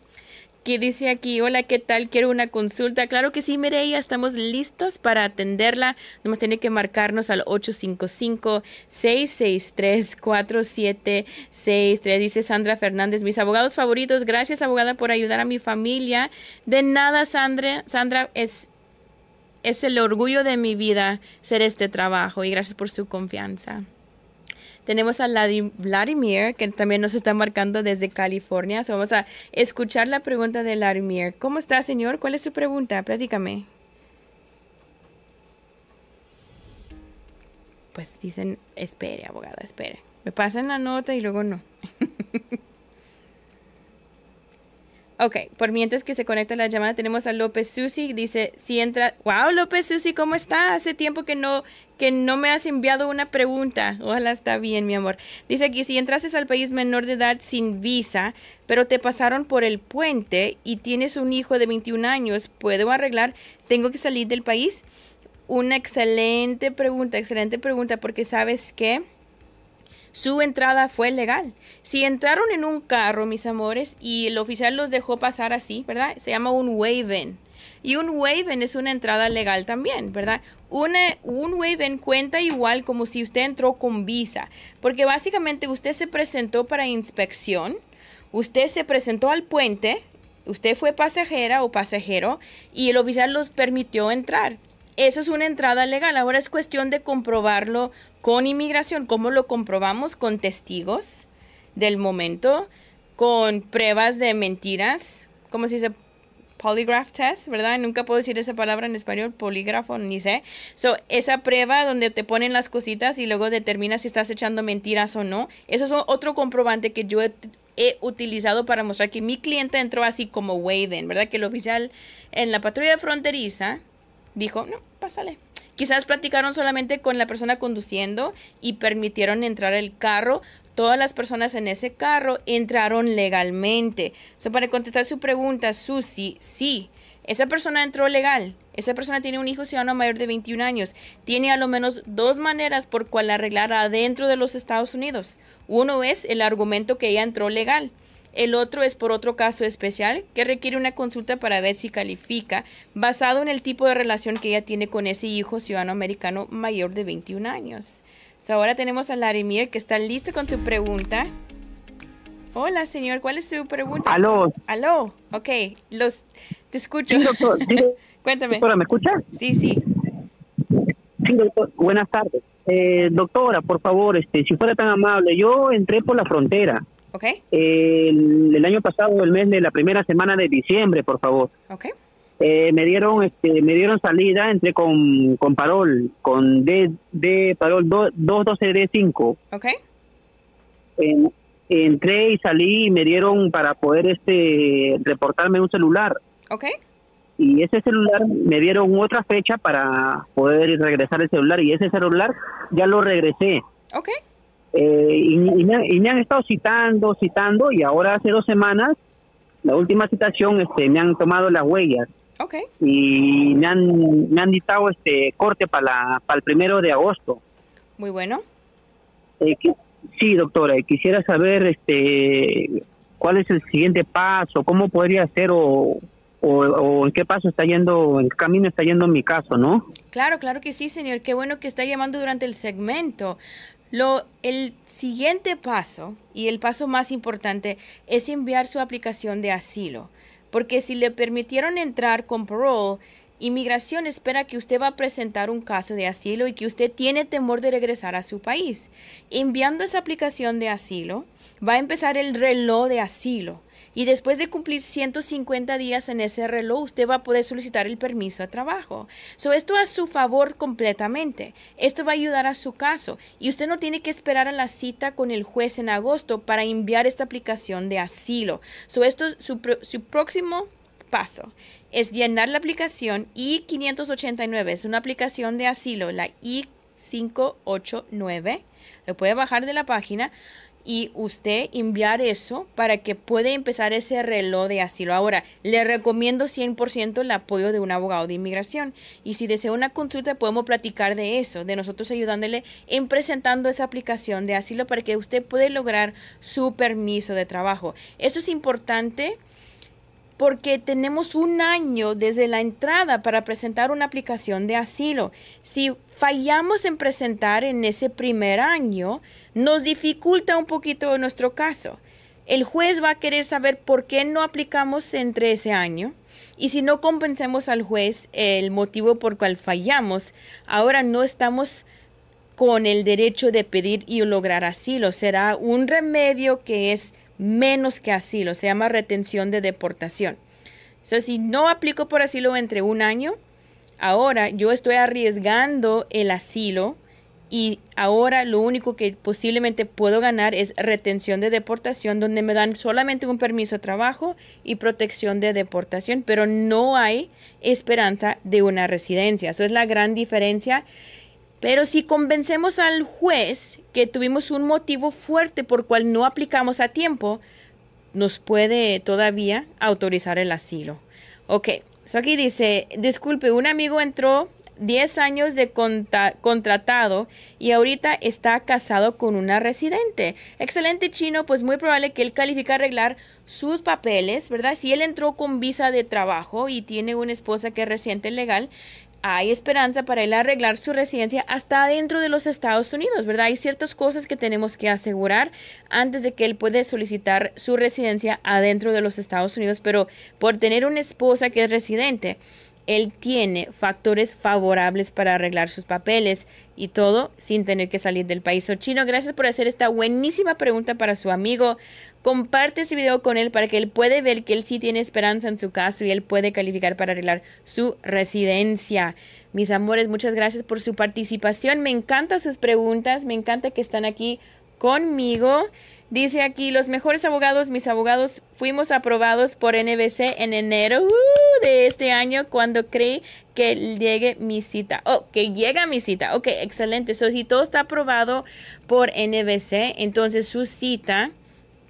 S2: Que dice aquí, hola, ¿qué tal? Quiero una consulta. Claro que sí, Mireya, estamos listos para atenderla. Nomás tiene que marcarnos al 855-663-4763. Dice Sandra Fernández, mis abogados favoritos. Gracias, abogada, por ayudar a mi familia. De nada, Sandra. Sandra, es, es el orgullo de mi vida ser este trabajo y gracias por su confianza. Tenemos a Vladimir, que también nos está marcando desde California. vamos a escuchar la pregunta de Vladimir. ¿Cómo está, señor? ¿Cuál es su pregunta? Platícame. Pues dicen, espere, abogada, espere. Me pasan la nota y luego no. Ok, por mientras que se conecta la llamada, tenemos a López Susi. Dice, si entra. Wow, López Susi, ¿cómo está? Hace tiempo que no, que no me has enviado una pregunta. Ojalá está bien, mi amor. Dice aquí, si entrases al país menor de edad sin visa, pero te pasaron por el puente y tienes un hijo de 21 años, ¿puedo arreglar? ¿Tengo que salir del país? Una excelente pregunta, excelente pregunta, porque sabes que su entrada fue legal. Si entraron en un carro, mis amores, y el oficial los dejó pasar así, ¿verdad? Se llama un wave Y un waiver es una entrada legal también, ¿verdad? Una, un waiver cuenta igual como si usted entró con visa, porque básicamente usted se presentó para inspección, usted se presentó al puente, usted fue pasajera o pasajero y el oficial los permitió entrar. Eso es una entrada legal. Ahora es cuestión de comprobarlo con inmigración. ¿Cómo lo comprobamos? Con testigos del momento, con pruebas de mentiras, ¿cómo se dice? polygraph test, ¿verdad? Nunca puedo decir esa palabra en español, polígrafo, ni sé. So, esa prueba donde te ponen las cositas y luego determinas si estás echando mentiras o no. Eso es otro comprobante que yo he, utilizado para mostrar que mi cliente entró así como waving, ¿verdad? Que el oficial en la patrulla fronteriza dijo, no, pásale. Quizás platicaron solamente con la persona conduciendo y permitieron entrar el carro. Todas las personas en ese carro entraron legalmente. So, para contestar su pregunta, Susi, sí, esa persona entró legal. Esa persona tiene un hijo ciudadano mayor de 21 años. Tiene a lo menos dos maneras por cual arreglar adentro de los Estados Unidos. Uno es el argumento que ella entró legal. El otro es por otro caso especial que requiere una consulta para ver si califica, basado en el tipo de relación que ella tiene con ese hijo ciudadano americano mayor de 21 años. ahora tenemos a Larimir que está listo con su pregunta. Hola, señor, ¿cuál es su pregunta?
S6: Aló.
S2: Aló, ok, los, te escucho. Cuéntame.
S6: Doctora, ¿me escucha?
S2: Sí, sí.
S6: Sí, doctor, buenas tardes. Eh, doctora, por favor, este, si fuera tan amable, yo entré por la frontera
S2: Okay.
S6: el, año pasado, el mes de la primera semana de diciembre, por favor.
S2: Okay.
S6: Eh, me dieron este me dieron salida entré con, con parol con D, D parol 212 D5
S2: okay.
S6: entré y salí y me dieron para poder este reportarme un celular
S2: okay.
S6: y ese celular me dieron otra fecha para poder regresar el celular y ese celular ya lo regresé
S2: okay.
S6: Eh, y, me, han estado citando, citando, y ahora hace dos semanas, la última citación, este, me han tomado las huellas.
S2: Okay.
S6: Y me han, me han dictado este corte para para el primero de agosto.
S2: Muy bueno.
S6: Eh, sí, doctora, quisiera saber este cuál es el siguiente paso, cómo podría ser o, o, en qué paso está yendo, en qué camino está yendo mi caso, ¿no?
S2: Claro, claro que sí, señor. Qué bueno que está llamando durante el segmento. Lo, el siguiente paso y el paso más importante es enviar su aplicación de asilo, porque si le permitieron entrar con parole, Inmigración espera que usted va a presentar un caso de asilo y que usted tiene temor de regresar a su país. Enviando esa aplicación de asilo, va a empezar el reloj de asilo. Y después de cumplir 150 días en ese reloj, usted va a poder solicitar el permiso de trabajo. So, esto a su favor completamente. Esto va a ayudar a su caso. Y usted no tiene que esperar a la cita con el juez en agosto para enviar esta aplicación de asilo. So, esto es su, su próximo paso es llenar la aplicación I-589. Es una aplicación de asilo, la I-589. Lo puede bajar de la página y usted enviar eso para que pueda empezar ese reloj de asilo. Ahora, le recomiendo 100% el apoyo de un abogado de inmigración. Y si desea una consulta, podemos platicar de eso, de nosotros ayudándole en presentando esa aplicación de asilo para que usted pueda lograr su permiso de trabajo. Eso es importante porque tenemos un año desde la entrada para presentar una aplicación de asilo. Si fallamos en presentar en ese primer año, nos dificulta un poquito nuestro caso. El juez va a querer saber por qué no aplicamos entre ese año. Y si no compensemos al juez el motivo por cual fallamos, ahora no estamos con el derecho de pedir y lograr asilo. Será un remedio que es menos que asilo, se llama retención de deportación. sea, si no aplico por asilo entre un año, ahora yo estoy arriesgando el asilo y ahora lo único que posiblemente puedo ganar es retención de deportación, donde me dan solamente un permiso de trabajo y protección de deportación, pero no hay esperanza de una residencia. Eso es la gran diferencia pero si convencemos al juez que tuvimos un motivo fuerte por cual no aplicamos a tiempo, nos puede todavía autorizar el asilo. Ok, so aquí dice, disculpe, un amigo entró 10 años de contratado y ahorita está casado con una residente. Excelente chino, pues muy probable que él califique a arreglar sus papeles, ¿verdad? Si él entró con visa de trabajo y tiene una esposa que es reciente legal, hay esperanza para él arreglar su residencia hasta dentro de los Estados Unidos, ¿verdad? Hay ciertas cosas que tenemos que asegurar antes de que él pueda solicitar su residencia adentro de los Estados Unidos, pero por tener una esposa que es residente, él tiene factores favorables para arreglar sus papeles y todo sin tener que salir del país. Chino, gracias por hacer esta buenísima pregunta para su amigo. Comparte este video con él para que él pueda ver que él sí tiene esperanza en su caso y él puede calificar para arreglar su residencia. Mis amores, muchas gracias por su participación. Me encantan sus preguntas, me encanta que están aquí conmigo. Dice aquí, los mejores abogados, mis abogados, fuimos aprobados por NBC en enero uh, de este año cuando creí que llegue mi cita. Oh, que llega mi cita. Ok, excelente. So, si todo está aprobado por NBC, entonces su cita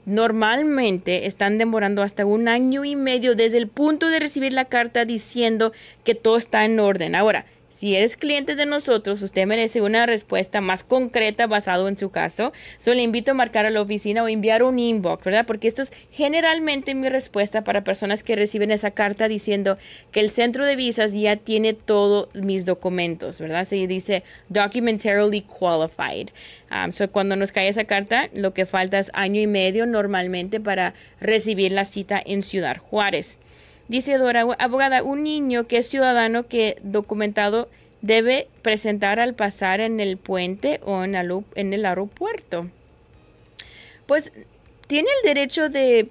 S2: normalmente están demorando hasta un año y medio desde el punto de recibir la carta diciendo que todo está en orden. Ahora, si eres cliente de nosotros, usted merece una respuesta más concreta basado en su caso. Solo le invito a marcar a la oficina o enviar un inbox, ¿verdad? Porque esto es generalmente mi respuesta para personas que reciben esa carta diciendo que el centro de visas ya tiene todos mis documentos, ¿verdad? Se dice documentarily qualified. Um, cuando nos cae esa carta, lo que falta es año y medio normalmente para recibir la cita en Ciudad Juárez. Dice Dora, abogada, un niño que es ciudadano que documentado debe presentar al pasar en el puente o en, el aeropuerto. Pues tiene el derecho de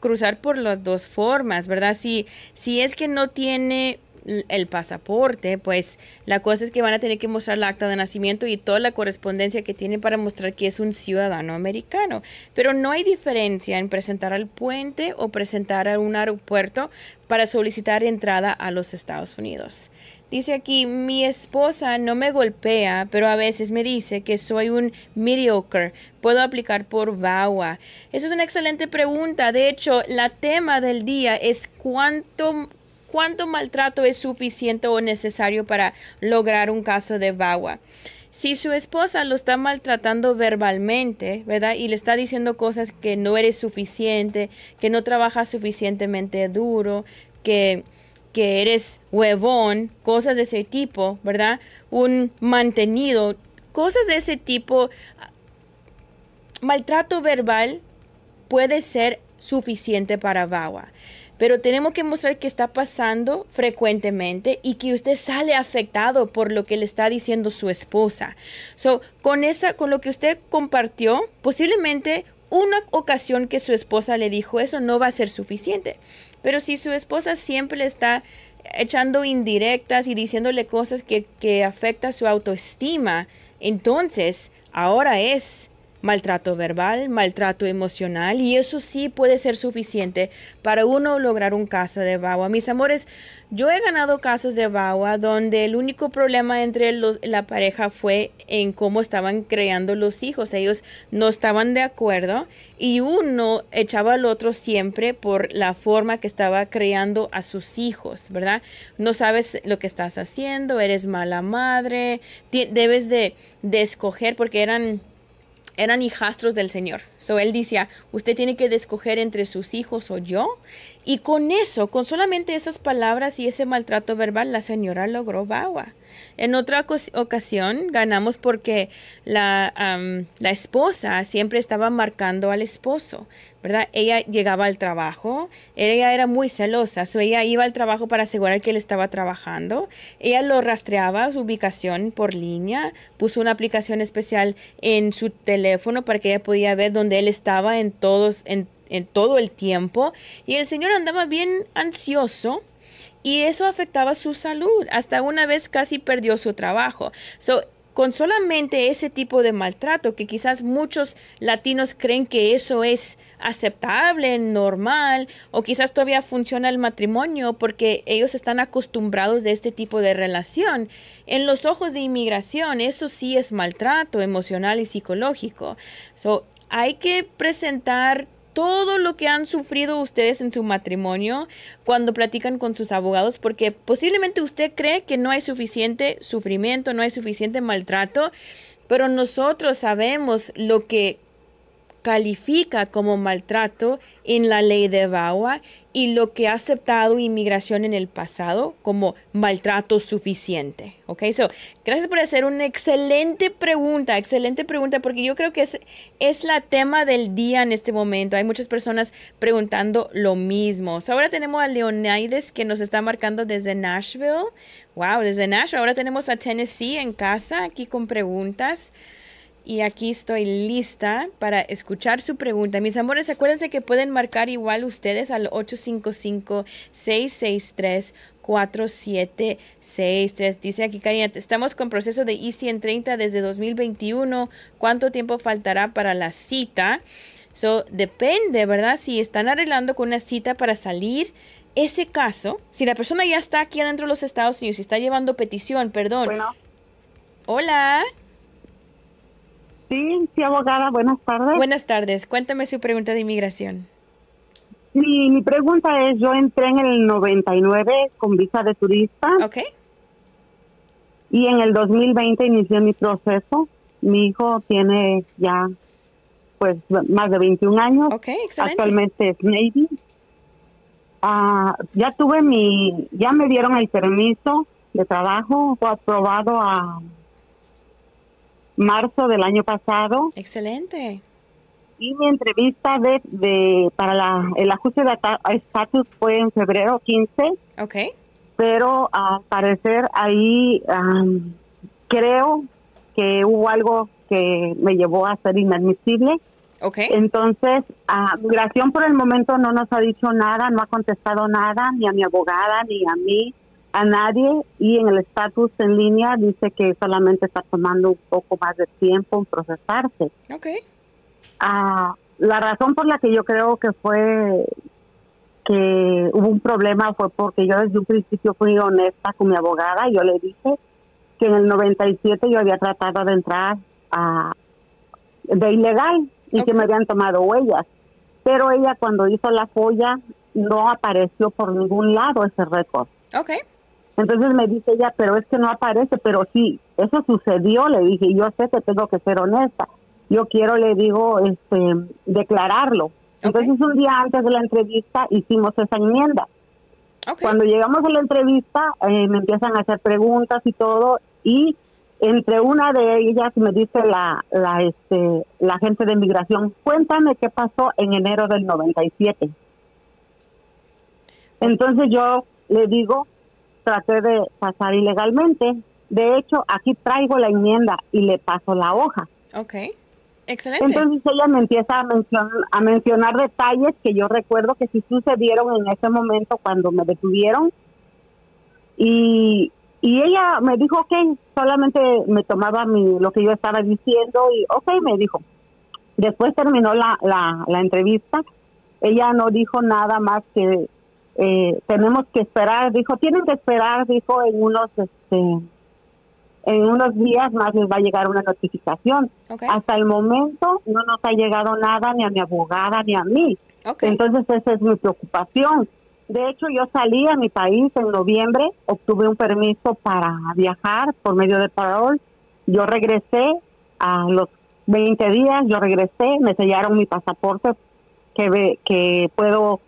S2: cruzar por las dos formas, ¿verdad? Si, si es que no tiene el pasaporte, pues la cosa es que van a tener que mostrar el acta de nacimiento y toda la correspondencia que tiene para mostrar que es un ciudadano americano. Pero no hay diferencia en presentar al puente o presentar a un aeropuerto para solicitar entrada a los Estados Unidos. Dice aquí, mi esposa no me golpea, pero a veces me dice que soy un mediocre. Puedo aplicar por VAWA. Esa es una excelente pregunta. De hecho, la tema del día es cuánto cuánto maltrato es suficiente o necesario para lograr un caso de VAWA. Si su esposa lo está maltratando verbalmente, ¿verdad? Y le está diciendo cosas que no eres suficiente, que no trabajas suficientemente duro, que, que eres huevón, cosas de ese tipo, ¿verdad? Un mantenido, cosas de ese tipo. Maltrato verbal puede ser suficiente para VAWA pero tenemos que mostrar que está pasando frecuentemente y que usted sale afectado por lo que le está diciendo su esposa. So, con esa, con lo que usted compartió, posiblemente una ocasión que su esposa le dijo eso no va a ser suficiente. Pero si su esposa siempre le está echando indirectas y diciéndole cosas que, que afecta su autoestima, entonces ahora es maltrato verbal, maltrato emocional y eso sí puede ser suficiente para uno lograr un caso de VAWA. Mis amores, yo he ganado casos de VAWA donde el único problema entre la pareja fue en cómo estaban creando los hijos. Ellos no estaban de acuerdo y uno echaba al otro siempre por la forma que estaba creando a sus hijos, ¿verdad? No sabes lo que estás haciendo, eres mala madre, debes de, de escoger porque eran eran hijastros del Señor. So él decía, usted tiene que escoger entre sus hijos o yo. Y con eso, con solamente esas palabras y ese maltrato verbal, la señora logró Bawa. En otra ocasión ganamos porque la, la esposa siempre estaba marcando al esposo, ¿verdad? Ella llegaba al trabajo, ella era muy celosa, so ella iba al trabajo para asegurar que él estaba trabajando, ella lo rastreaba su ubicación por línea, puso una aplicación especial en su teléfono para que ella podía ver dónde él estaba en todos, en, en todo el tiempo, y el señor andaba bien ansioso y eso afectaba su salud. Hasta una vez casi perdió su trabajo. So, con solamente ese tipo de maltrato, que quizás muchos latinos creen que eso es aceptable, normal, o quizás todavía funciona el matrimonio porque ellos están acostumbrados de este tipo de relación. En los ojos de inmigración, eso sí es maltrato emocional y psicológico. So, hay que presentar todo lo que han sufrido ustedes en su matrimonio cuando platican con sus abogados, porque posiblemente usted cree que no hay suficiente sufrimiento, no hay suficiente maltrato, pero nosotros sabemos lo que califica como maltrato en la ley de VAWA y lo que ha aceptado inmigración en el pasado como maltrato suficiente. Ok, so, gracias por hacer una excelente pregunta, excelente pregunta, porque yo creo que es, es la tema del día en este momento. Hay muchas personas preguntando lo mismo. ahora tenemos a Leonides que nos está marcando desde Nashville. Wow, desde Nashville. Ahora tenemos a Tennessee en casa aquí con preguntas y aquí estoy lista para escuchar su pregunta. Mis amores, acuérdense que pueden marcar igual ustedes al 855-663-4763. Dice aquí Karina, estamos con proceso de I-130 desde 2021. ¿Cuánto tiempo faltará para la cita? So, depende, ¿verdad? Si están arreglando con una cita para salir, ese caso, si la persona ya está aquí adentro de los Estados Unidos y está llevando petición, perdón. Hola.
S7: Abogada, buenas tardes.
S2: Buenas tardes, cuéntame su pregunta de inmigración.
S7: Sí, mi pregunta es, yo entré en el 99 con visa de turista.
S2: Ok.
S7: Y en el 2020 inicié mi proceso. Mi hijo tiene ya, pues, más de 21 años.
S2: Ok, excelente.
S7: Actualmente es Navy. Ah, ya tuve mi, ya me dieron el permiso de trabajo, fue aprobado a marzo del año pasado.
S2: Excelente.
S7: Y mi entrevista de, de para la, el ajuste de estatus fue en febrero 15.
S2: Ok.
S7: Pero al parecer ahí creo que hubo algo que me llevó a ser inadmisible.
S2: Okay.
S7: Entonces, a migración por el momento no nos ha dicho nada, no ha contestado nada, ni a mi abogada, ni a mí a nadie y en el estatus en línea dice que solamente está tomando un poco más de tiempo en procesarse.
S2: Ok.
S7: Ah, la razón por la que yo creo que fue que hubo un problema fue porque yo desde un principio fui honesta con mi abogada. Yo le dije que en el 97 yo había tratado de entrar a, de ilegal y que me habían tomado huellas. Pero ella cuando hizo la folla no apareció por ningún lado ese récord.
S2: Okay.
S7: Entonces me dice ella, pero es que no aparece, pero sí, eso sucedió, le dije, yo sé que tengo que ser honesta, yo quiero, le digo, este, declararlo. Entonces un día antes de la entrevista hicimos esa enmienda. Cuando llegamos a la entrevista eh, me empiezan a hacer preguntas y todo y entre una de ellas me dice la la este la gente de inmigración, cuéntame qué pasó en enero del 97. Entonces yo le digo, traté de pasar ilegalmente. De hecho, aquí traigo la enmienda y le paso la hoja.
S2: Ok, excelente.
S7: Entonces ella me empieza a, mencionar, a mencionar detalles que yo recuerdo que sí sucedieron en ese momento cuando me detuvieron. Y, y ella me dijo, ok, solamente me tomaba mi, lo que yo estaba diciendo y ok, me dijo. Después terminó la, la, la entrevista. Ella no dijo nada más que eh, tenemos que esperar, dijo, tienen que esperar, dijo, en unos, este, en unos días más les va a llegar una notificación. Hasta el momento no nos ha llegado nada ni a mi abogada ni a mí. Entonces esa es mi preocupación. De hecho, yo salí a mi país en noviembre, obtuve un permiso para viajar por medio de parole. Yo regresé a los 20 días, yo regresé, me sellaron mi pasaporte que, que puedo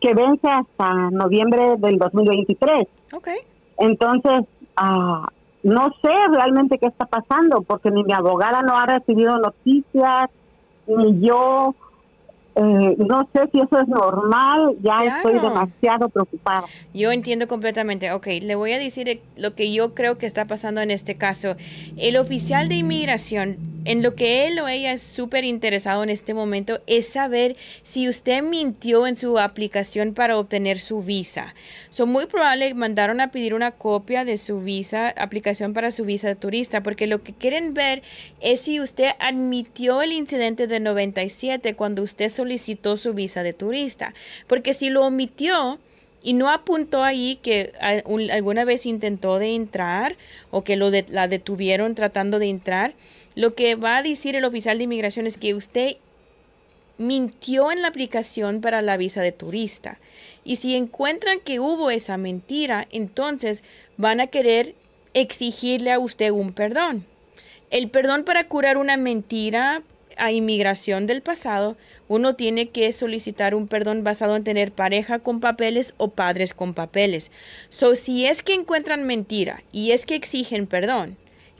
S7: que vence hasta noviembre del 2023.
S2: Ok.
S7: Entonces, ah, no sé realmente qué está pasando, porque ni mi abogada no ha recibido noticias, ni yo eh, no sé si eso es normal, ya estoy demasiado preocupada.
S2: Yo entiendo completamente. Ok, le voy a decir lo que yo creo que está pasando en este caso. El oficial de inmigración, en lo que él o ella es súper interesado en este momento, es saber si usted mintió en su aplicación para obtener su visa. Son muy probable mandaron a pedir una copia de su visa, aplicación para su visa de turista, porque lo que quieren ver es si usted admitió el incidente de 97 cuando usted solicitó solicitó su visa de turista. Porque si lo omitió y no apuntó ahí que alguna vez intentó de entrar o que lo la detuvieron tratando de entrar, lo que va a decir el oficial de inmigración es que usted mintió en la aplicación para la visa de turista. Y si encuentran que hubo esa mentira, entonces van a querer exigirle a usted un perdón. El perdón para curar una mentira a inmigración del pasado, uno tiene que solicitar un perdón basado en tener pareja con papeles o padres con papeles. So, si es que encuentran mentira y es que exigen perdón,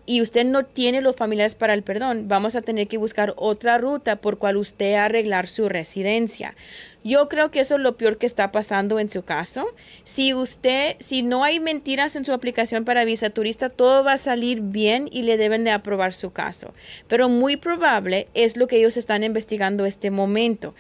S2: y usted no tiene los familiares para el perdón, vamos a tener que buscar otra ruta por cual usted arreglar su residencia. Yo creo que eso es lo peor que está pasando en su caso. Si usted, si no hay mentiras en su aplicación para visa turista, todo va a salir bien y le deben de aprobar su caso. Pero muy probable es lo que ellos están investigando este momento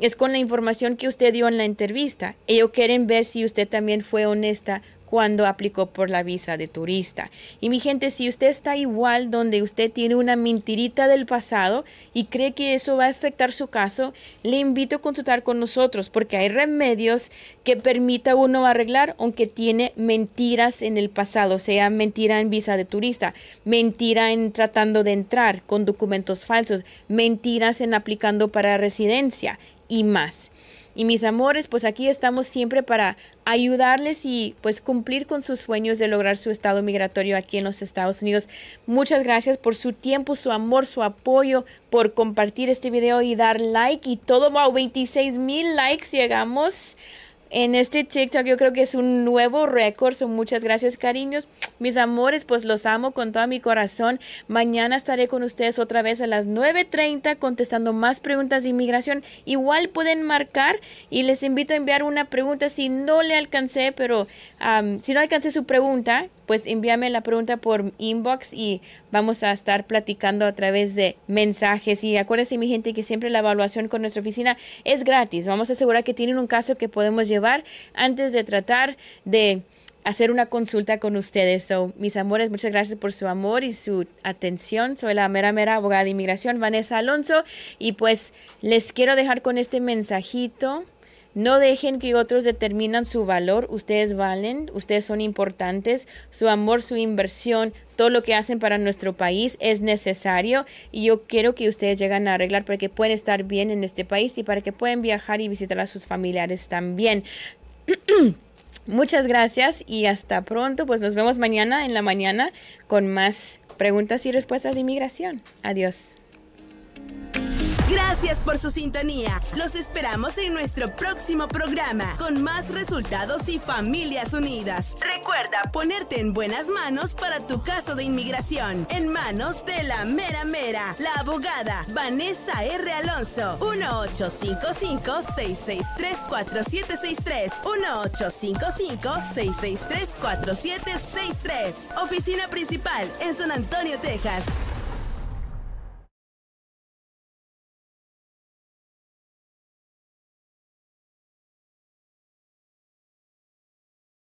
S2: es con la información que usted dio en la entrevista. Ellos quieren ver si usted también fue honesta cuando aplicó por la visa de turista. Y mi gente, si usted está igual donde usted tiene una mentirita del pasado y cree que eso va a afectar su caso, le invito a consultar con nosotros porque hay remedios que permita uno arreglar aunque tiene mentiras en el pasado, sea mentira en visa de turista, mentira en tratando de entrar con documentos falsos, mentiras en aplicando para residencia y más. Y mis amores, pues aquí estamos siempre para ayudarles y pues cumplir con sus sueños de lograr su estado migratorio aquí en los Estados Unidos. Muchas gracias por su tiempo, su amor, su apoyo, por compartir este video y dar like y todo. Wow, 26 mil likes llegamos en este TikTok yo creo que es un nuevo récord. muchas gracias, cariños. Mis amores, pues los amo con todo mi corazón. Mañana estaré con ustedes otra vez a las 9.30 contestando más preguntas de inmigración. Igual pueden marcar y les invito a enviar una pregunta si no le alcancé, pero si no alcancé su pregunta, pues envíame la pregunta por inbox y vamos a estar platicando a través de mensajes. Y acuérdense, mi gente, que siempre la evaluación con nuestra oficina es gratis. Vamos a asegurar que tienen un caso que podemos llevar antes de tratar de hacer una consulta con ustedes. So, mis amores, muchas gracias por su amor y su atención. Soy la mera, mera abogada de inmigración, Vanessa Alonso, y pues les quiero dejar con este mensajito. No dejen que otros determinan su valor. Ustedes valen, ustedes son importantes. Su amor, su inversión, todo lo que hacen para nuestro país es necesario y yo quiero que ustedes lleguen a arreglar para que puedan estar bien en este país y para que puedan viajar y visitar a sus familiares también. Muchas gracias y hasta pronto. Pues nos vemos mañana en la mañana con más preguntas y respuestas de inmigración. Adiós.
S1: Gracias por su sintonía. Los esperamos en nuestro próximo programa con más resultados y familias unidas. Recuerda ponerte en buenas manos para tu caso de inmigración. En manos de la mera mera, la abogada Vanessa R. Alonso. 1855-663-4763. 1855-663-4763. Oficina principal en San Antonio, Texas.